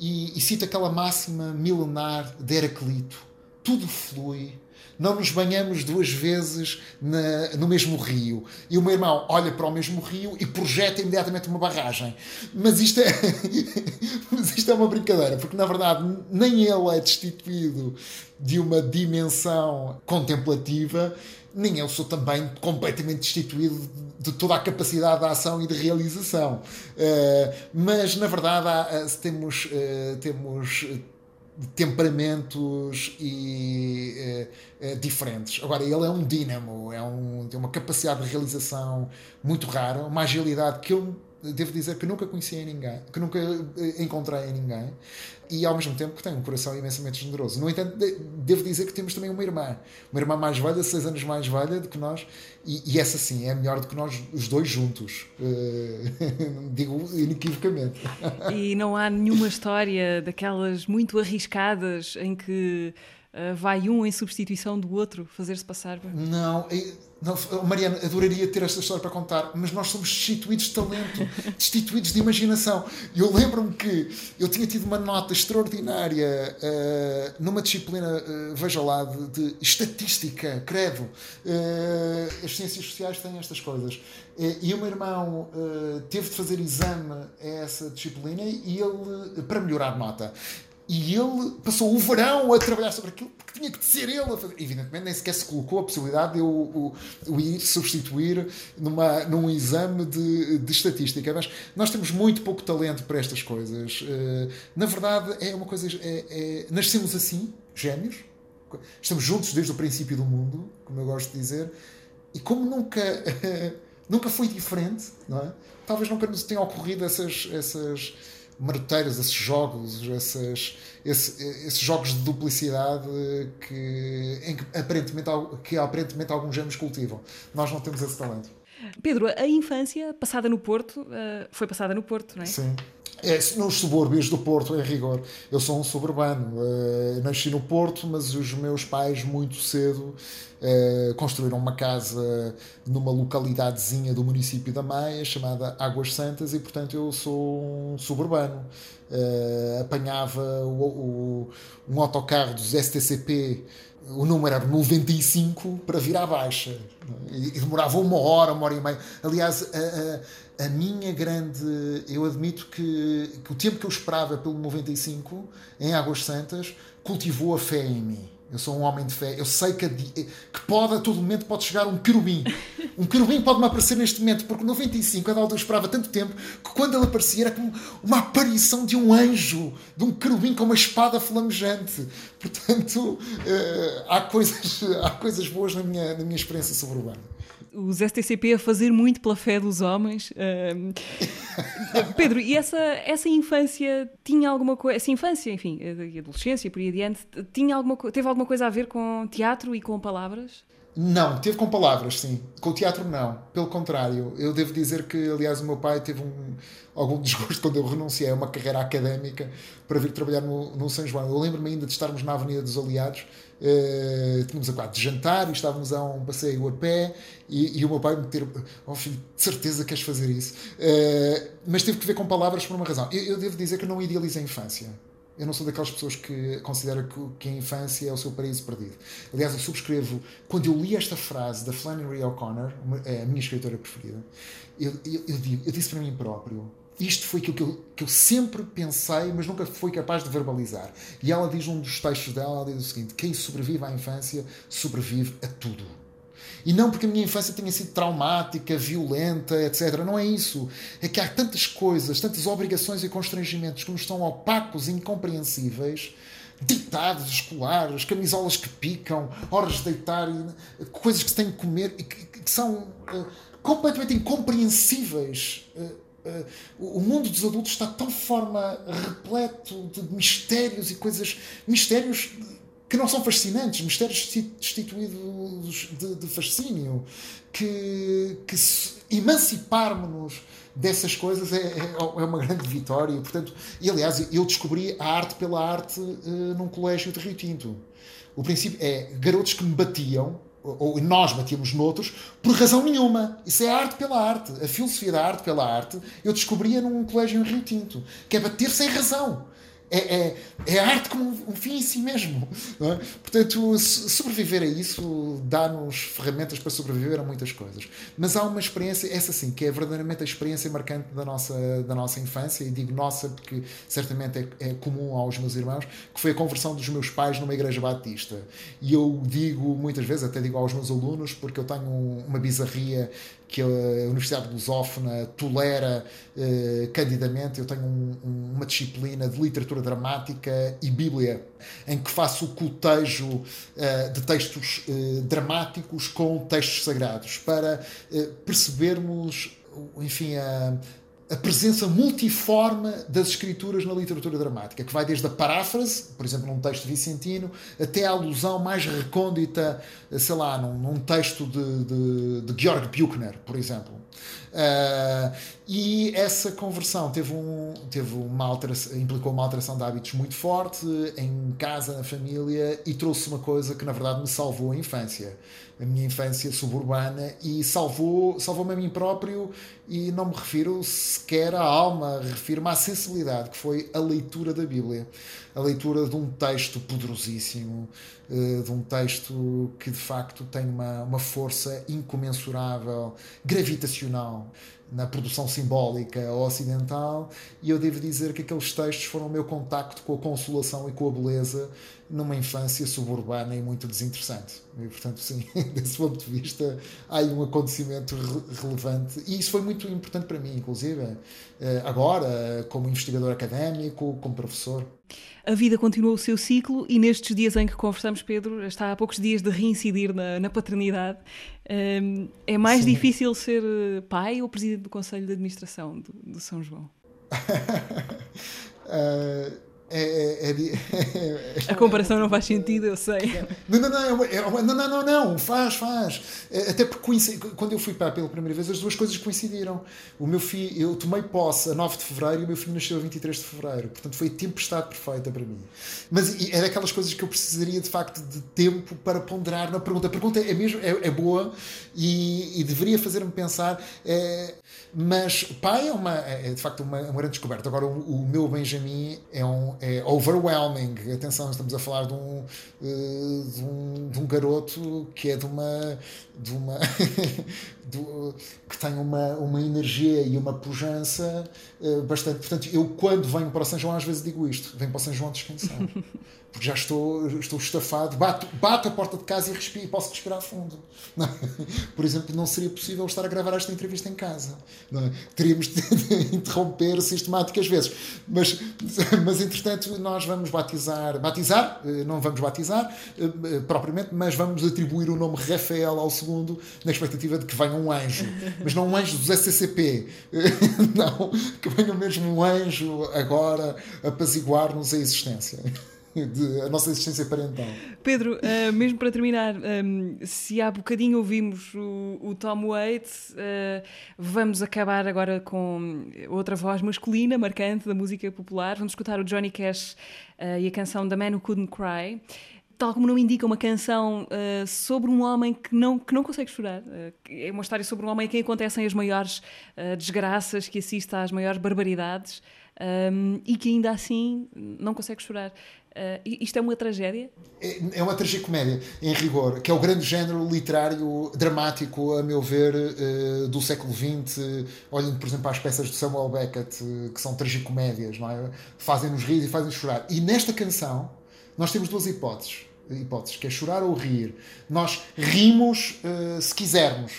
e, e cito aquela máxima milenar de Heraclito: tudo flui. Não nos banhamos duas vezes na- no mesmo rio. E o meu irmão olha para o mesmo rio e projeta imediatamente uma barragem. Mas isto é, (laughs) mas isto é uma brincadeira, porque na verdade nem ele é destituído de uma dimensão contemplativa, nem eu sou também completamente destituído de toda a capacidade de ação e de realização. Eh, mas na verdade há- há- temos, eh, temos eh, temperamentos e eh, eh, diferentes. Agora, ele é um dínamo, é um, tem uma capacidade de realização muito rara, uma agilidade que eu devo dizer que nunca conheci em ninguém, que nunca eh, encontrei em ninguém, e ao mesmo tempo que tem um coração imensamente generoso. No entanto, de- devo dizer que temos também uma irmã, uma irmã mais velha, seis anos mais velha do que nós, e, e essa sim é melhor do que nós os dois juntos, Eh, (laughs) digo inequivocamente. E não há nenhuma história daquelas muito arriscadas em que ah, vai um em substituição do outro fazer-se passar. Não, não, Mariana, adoraria ter esta história para contar, mas nós somos destituídos de talento, (laughs) destituídos de imaginação. Eu lembro-me que eu tinha tido uma nota extraordinária eh, numa disciplina, eh, veja lá, de, de estatística, credo. Eh, as ciências sociais têm estas coisas. Eh, e o meu irmão eh, teve de fazer exame a essa disciplina e ele, para melhorar a nota. E ele passou o verão a trabalhar sobre aquilo porque tinha que ser ele a fazer. Evidentemente, nem sequer se colocou a possibilidade de eu o, ir substituir numa, num exame de, de estatística. Mas nós temos muito pouco talento para estas coisas. Eh, na verdade, é uma coisa. É, é- nascemos assim, gêmeos. Estamos juntos desde o princípio do mundo, como eu gosto de dizer. E como nunca, (laughs) nunca foi diferente, não é? Talvez nunca nos tenham ocorrido essas. essas maroteiras, esses jogos, essas, esse- esses jogos de duplicidade que, em que, aparentemente, que aparentemente alguns gêmeos cultivam. Nós não temos esse talento. Pedro, a infância passada no Porto ah, foi passada no Porto, não é? Sim. É, nos subúrbios do Porto, em rigor. Eu sou um suburbano. Eh, nasci no Porto, mas os meus pais, muito cedo, eh, construíram uma casa numa localidadezinha do município da Maia, chamada Águas Santas, e portanto eu sou um suburbano. Eh, apanhava o- o- um autocarro dos STCP o número era 95 para vir à baixa. E, demorava uma hora, uma hora e meia. Aliás, a, a, a minha grande. Eu admito que, que o tempo que eu esperava pelo 95 em Águas Santas cultivou a fé em mim. Eu sou um homem de fé. Eu sei que, que pode, a todo momento, pode chegar um querubim. Um querubim pode-me aparecer neste momento, porque 95, a eu esperava tanto tempo, que quando ele aparecia era como uma aparição de um anjo, de um querubim com uma espada flamejante. Portanto, uh, há, coisas, (laughs) há coisas boas na minha, na minha experiência suburbana os STCP a fazer muito pela fé dos homens. Uh, (laughs) Pedro, e essa, essa infância tinha alguma coisa, essa infância, enfim, e adolescência, por aí adiante, tinha alguma, teve alguma coisa a ver com teatro e com palavras? Não, teve com palavras, sim. Com o teatro, não. Pelo contrário, eu devo dizer que, aliás, o meu pai teve um, algum (laughs) desgosto quando eu renunciei a uma carreira académica para vir trabalhar no, no São João. Eu lembro-me ainda de estarmos na Avenida dos Aliados Uh, tínhamos acabado de jantar e estávamos a um passeio a pé e, e o meu pai me ter oh filho, de certeza queres fazer isso uh, mas teve que ver com palavras por uma razão eu, eu, devo dizer que não idealizo a infância eu não sou daquelas pessoas que consideram que, que a infância é o seu paraíso perdido aliás eu subscrevo quando eu li esta frase da Flannery O'Connor é a minha escritora preferida eu, eu, eu, digo, eu disse para mim próprio isto foi aquilo que eu, que eu sempre pensei, mas nunca fui capaz de verbalizar. E ela diz um dos textos dela, ela diz o seguinte: quem sobrevive à infância sobrevive a tudo. E não porque a minha infância tenha sido traumática, violenta, etc. Não é isso. É que há tantas coisas, tantas obrigações e constrangimentos que nos estão opacos e incompreensíveis ditados escolares, camisolas que picam, horas de deitar, coisas que se tem que comer e que, que são uh, completamente incompreensíveis. Uh, Uh, o mundo dos adultos está de tal forma repleto de mistérios e coisas, mistérios que não são fascinantes, mistérios destituídos de, de fascínio, que, que emanciparmos-nos dessas coisas é, é, é, uma grande vitória. Portanto, e aliás, eu descobri a arte pela arte uh, num colégio de Rio Tinto. O princípio é garotos que me batiam ou nós batíamos noutros, por razão nenhuma. Isso é arte pela arte. A filosofia da arte pela arte eu descobria num colégio em Rio Tinto, que é bater sem razão é, é, é arte como um fim em si mesmo. É? Portanto, sobreviver a isso dá-nos ferramentas para sobreviver a muitas coisas. Mas há uma experiência, essa sim, que é verdadeiramente a experiência marcante da nossa, da nossa infância, e digo nossa porque certamente é, é comum aos meus irmãos, que foi a conversão dos meus pais numa igreja batista. E eu digo muitas vezes, até digo aos meus alunos, porque eu tenho uma bizarria que a Universidade de Lusófona tolera eh, candidamente. Eu tenho um, um, uma disciplina de literatura dramática e Bíblia, em que faço o cotejo eh, de textos eh, dramáticos com textos sagrados, para eh, percebermos, enfim, a a presença multiforme das escrituras na literatura dramática, que vai desde a paráfrase, por exemplo, num texto vicentino, até a alusão mais recôndita, sei lá, num, num texto de, de, de Georg Buchner, por exemplo. Uh, e essa conversão teve, um, teve uma alteração, implicou uma alteração de hábitos muito forte em casa, na família, e trouxe uma coisa que na verdade me salvou a infância, a minha infância suburbana, e salvou, salvou-me a mim próprio, e não me refiro sequer à alma, refiro-me à sensibilidade, que foi a leitura da Bíblia. A leitura de um texto poderosíssimo, uh, de um texto que de facto tem uma, uma força incomensurável, gravitacional na produção simbólica ocidental, e eu devo dizer que aqueles textos foram o meu contacto com a consolação e com a beleza numa infância suburbana e muito desinteressante. E, portanto, sim, (laughs) desse ponto de vista, há aí um acontecimento re relevante, e isso foi muito importante para mim, inclusive, eh, agora, como investigador académico, como professor. A vida continua o seu ciclo e nestes dias em que conversamos, Pedro, está há poucos dias de reincidir na, na paternidade. Um, é mais Sim. difícil ser eh, pai ou presidente do Conselho de Administração do, do São João? uh, (laughs) É, é, é, (laughs) a comparação não faz sentido, eu sei. Não, não, não, é uma, não, não, não, não, faz, faz. Até porque quando eu fui para pela primeira vez, as duas coisas coincidiram. O meu filho, eu tomei posse a 9 de fevereiro e o meu filho nasceu a 23 de fevereiro. Portanto, foi a tempestade perfeita para mim. Mas é daquelas coisas que eu precisaria de facto de tempo para ponderar na pergunta. A pergunta é mesmo é, é boa e, e deveria fazer-me pensar. É, mas pai é, uma, é de facto uma, uma grande descoberta. Agora, o, o meu Benjamin é um é overwhelming. Atenção, estamos a falar de um, eh, de um, de um garoto que é de uma. De uma (laughs) do- que tem uma, uma energia e uma pujança eh, bastante. Portanto, eu quando venho para o São João, às vezes digo isto: venho para o São João descansar. (laughs) Porque já estou, estou estafado, bato, bato a porta de casa e respiro, posso respirar fundo. Não é? (laughs) Por exemplo, não seria possível estar a gravar esta entrevista em casa. não é? Teríamos de, de interromper sistemáticas vezes. Mas, (laughs) mas, entretanto, nós vamos batizar, batizar, eh, não vamos batizar eh, propriamente, mas vamos atribuir o nome Rafael ao segundo, na expectativa de que venha um anjo. Mas não um anjo dos SCCP. (laughs) Não, que venha mesmo um anjo agora apaziguar-nos a existência. De, a nossa existência parental. Pedro, uh, mesmo para terminar, um, se há bocadinho ouvimos o, o Tom Waits, uh, vamos acabar agora com outra voz masculina, marcante da música popular. Vamos escutar o Johnny Cash uh, e a canção The Man Who Couldn't Cry. Tal como não indica uma canção sobre um homem que não, que não consegue chorar. é uma história sobre um homem a quem acontecem as maiores desgraças, que assiste às maiores barbaridades. Um, e que ainda assim não consegue chorar. Uh, isto é uma tragédia? É, é uma tragicomédia, em rigor, que é o grande género literário dramático, a meu ver, uh, do século XX, olhando, por exemplo, para as peças de Samuel Beckett, uh, que são tragicomédias, não é? Fazem-nos rir e fazem chorar. E nesta canção, nós temos duas hipóteses, hipóteses que é chorar ou rir. Nós rimos se quisermos,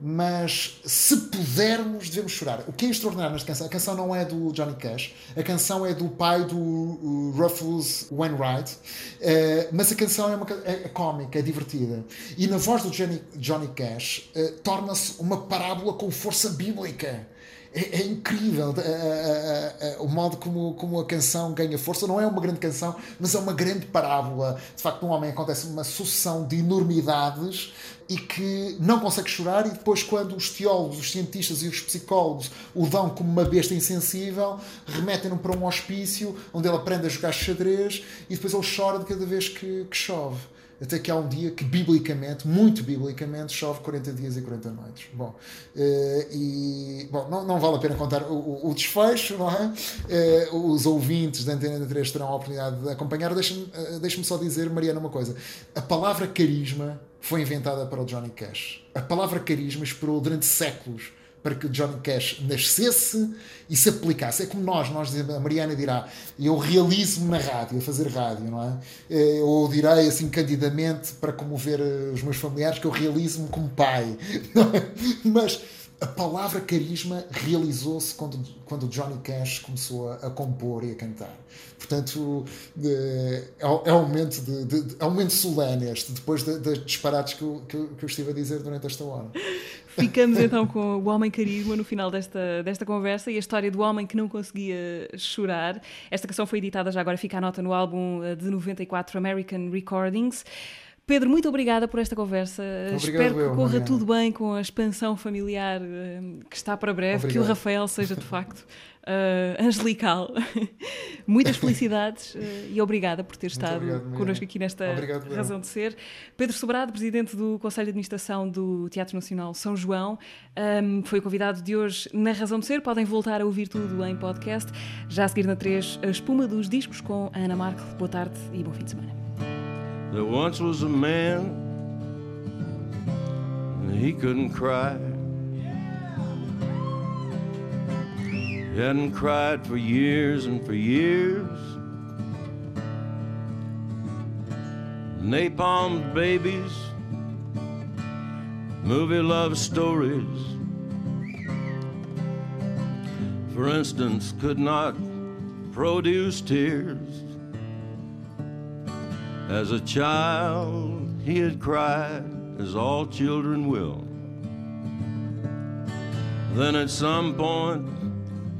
mas se pudermos, devemos chorar. O que é extraordinário nesta canção? A canção não é do Johnny Cash, a canção é do pai do uh, Ruffles Wainwright, uh, mas a canção é, uma, é, cómica, é divertida. E na voz do Johnny, Johnny Cash uh, torna-se uma parábola com força bíblica. É, é, incrível uh, uh, uh, o modo como, como a canção ganha força. Não é uma grande canção, mas é uma grande parábola. De facto, num homem acontece uma sucessão de enormidades e que não consegue chorar, e depois, quando os teólogos, os cientistas e os psicólogos o dão como uma besta insensível, remetem-no para um hospício onde ele aprende a jogar xadrez e depois ele chora de cada vez que, que chove. Até que há um dia que, biblicamente, muito biblicamente, chove 40 dias e 40 noites. Bom, uh, e, bom não, não vale a pena contar o, o, desfecho, não é? Uh, os ouvintes da Antena 3 terão a oportunidade de acompanhar. Deixa-me uh, deixa só dizer, Mariana, uma coisa. A palavra carisma foi inventada para o Johnny Cash. A palavra carisma esperou durante séculos para que Johnny Cash nascesse e se aplicasse. É como nós, nós dizemos, a Mariana dirá, eu realizo-me na rádio, a fazer rádio, não é? Ou direi assim candidamente para comover os meus familiares que eu realizo-me como pai. (laughs) É? Mas a palavra carisma realizou-se quando, quando Johnny Cash começou a, a, compor e a cantar. Portanto, é, é um momento, de, de, é um momento solene este, depois das de disparates que eu, que, eu, que eu estive a dizer durante esta hora. Ficamos então com o Homem Carisma no final desta, desta conversa e a história do homem que não conseguia chorar. Esta canção foi editada já agora, fica a nota no álbum de 94 American Recordings. Pedro, muito obrigada por esta conversa. Obrigado, Espero que eu, corra tudo bem com a expansão familiar uh, que está para breve, Obrigado. que o Rafael seja de facto (laughs) uh, angelical. (laughs) Muitas felicidades uh, e obrigada por ter estado obrigado, connosco aqui nesta Obrigado, razão de ser. Pedro Sobrado, presidente do Conselho de Administração do Teatro Nacional São João, um, foi o convidado de hoje na Razão de Ser. Podem voltar a ouvir tudo em podcast. Já a seguir na 3, a espuma dos discos com a Ana Markel. Boa tarde e bom fim de semana. There once was a man, and he couldn't cry. Hadn't cried for years and for years. Napalm babies, movie love stories, for instance, could not produce tears. As a child, he had cried, as all children will. Then at some point,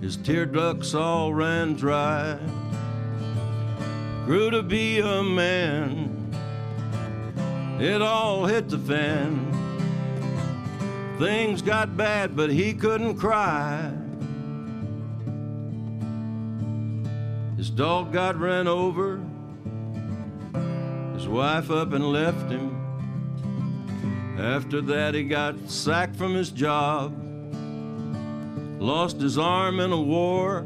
his tear ducts all ran dry. Grew to be a man, it all hit the fan. Things got bad, but he couldn't cry. His dog got ran over his wife up and left him. After that, he got sacked from his job, lost his arm in a war,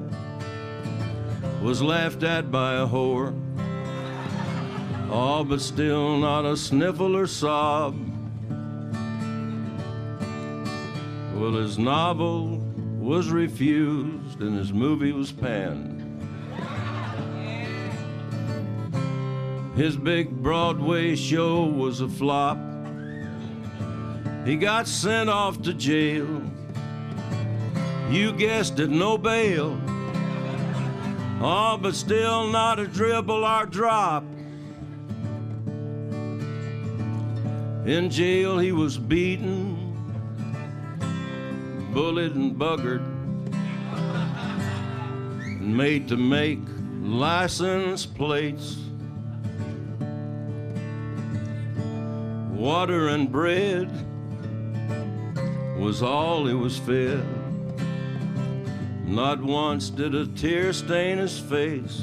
was laughed at by a whore. Oh, but still not a sniffle or sob. Well, his novel was refused and his movie was panned. His big Broadway show was a flop. He got sent off to jail. You guessed it, no bail. Oh, but still not a dribble or drop. In jail, he was beaten, bullied, and buggered, and made to make license plates. Water and bread was all he was fed. Not once did a tear stain his face.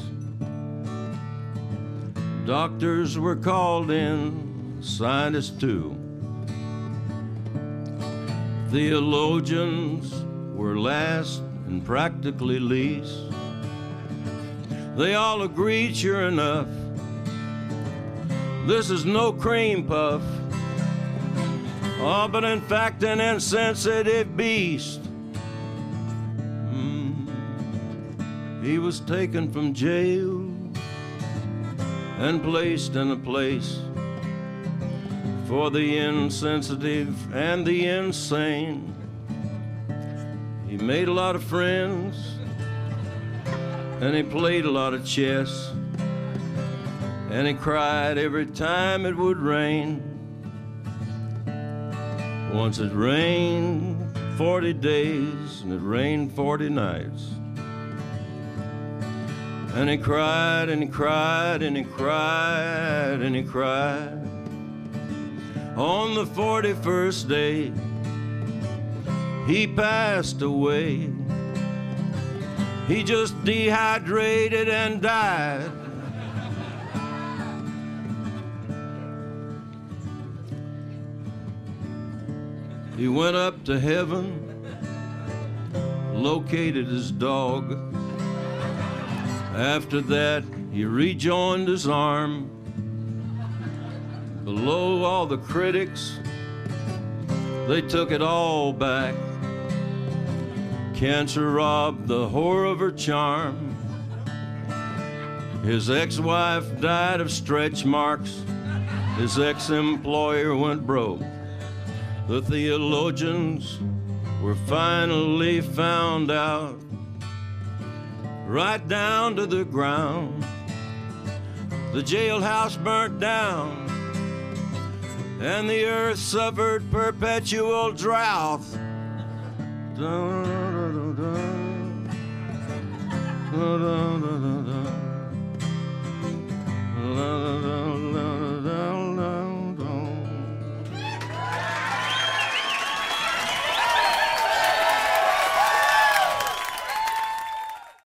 Doctors were called in, scientists too. Theologians were last and practically least. They all agreed, sure enough, this is no cream puff. Oh, but in fact, an insensitive beast. He was taken from jail and placed in a place for the insensitive and the insane. He made a lot of friends and he played a lot of chess and he cried every time it would rain. Once it rained 40 days and it rained 40 nights. And he cried and he cried and he cried and he cried. On the 41st day, he passed away. He just dehydrated and died. He went up to heaven, located his dog. After that, he rejoined his arm. Below all the critics, they took it all back. Cancer robbed the whore of her charm. His ex wife died of stretch marks. His ex employer went broke. The theologians were finally found out, right down to the ground. The jailhouse burnt down, and the earth suffered perpetual drought.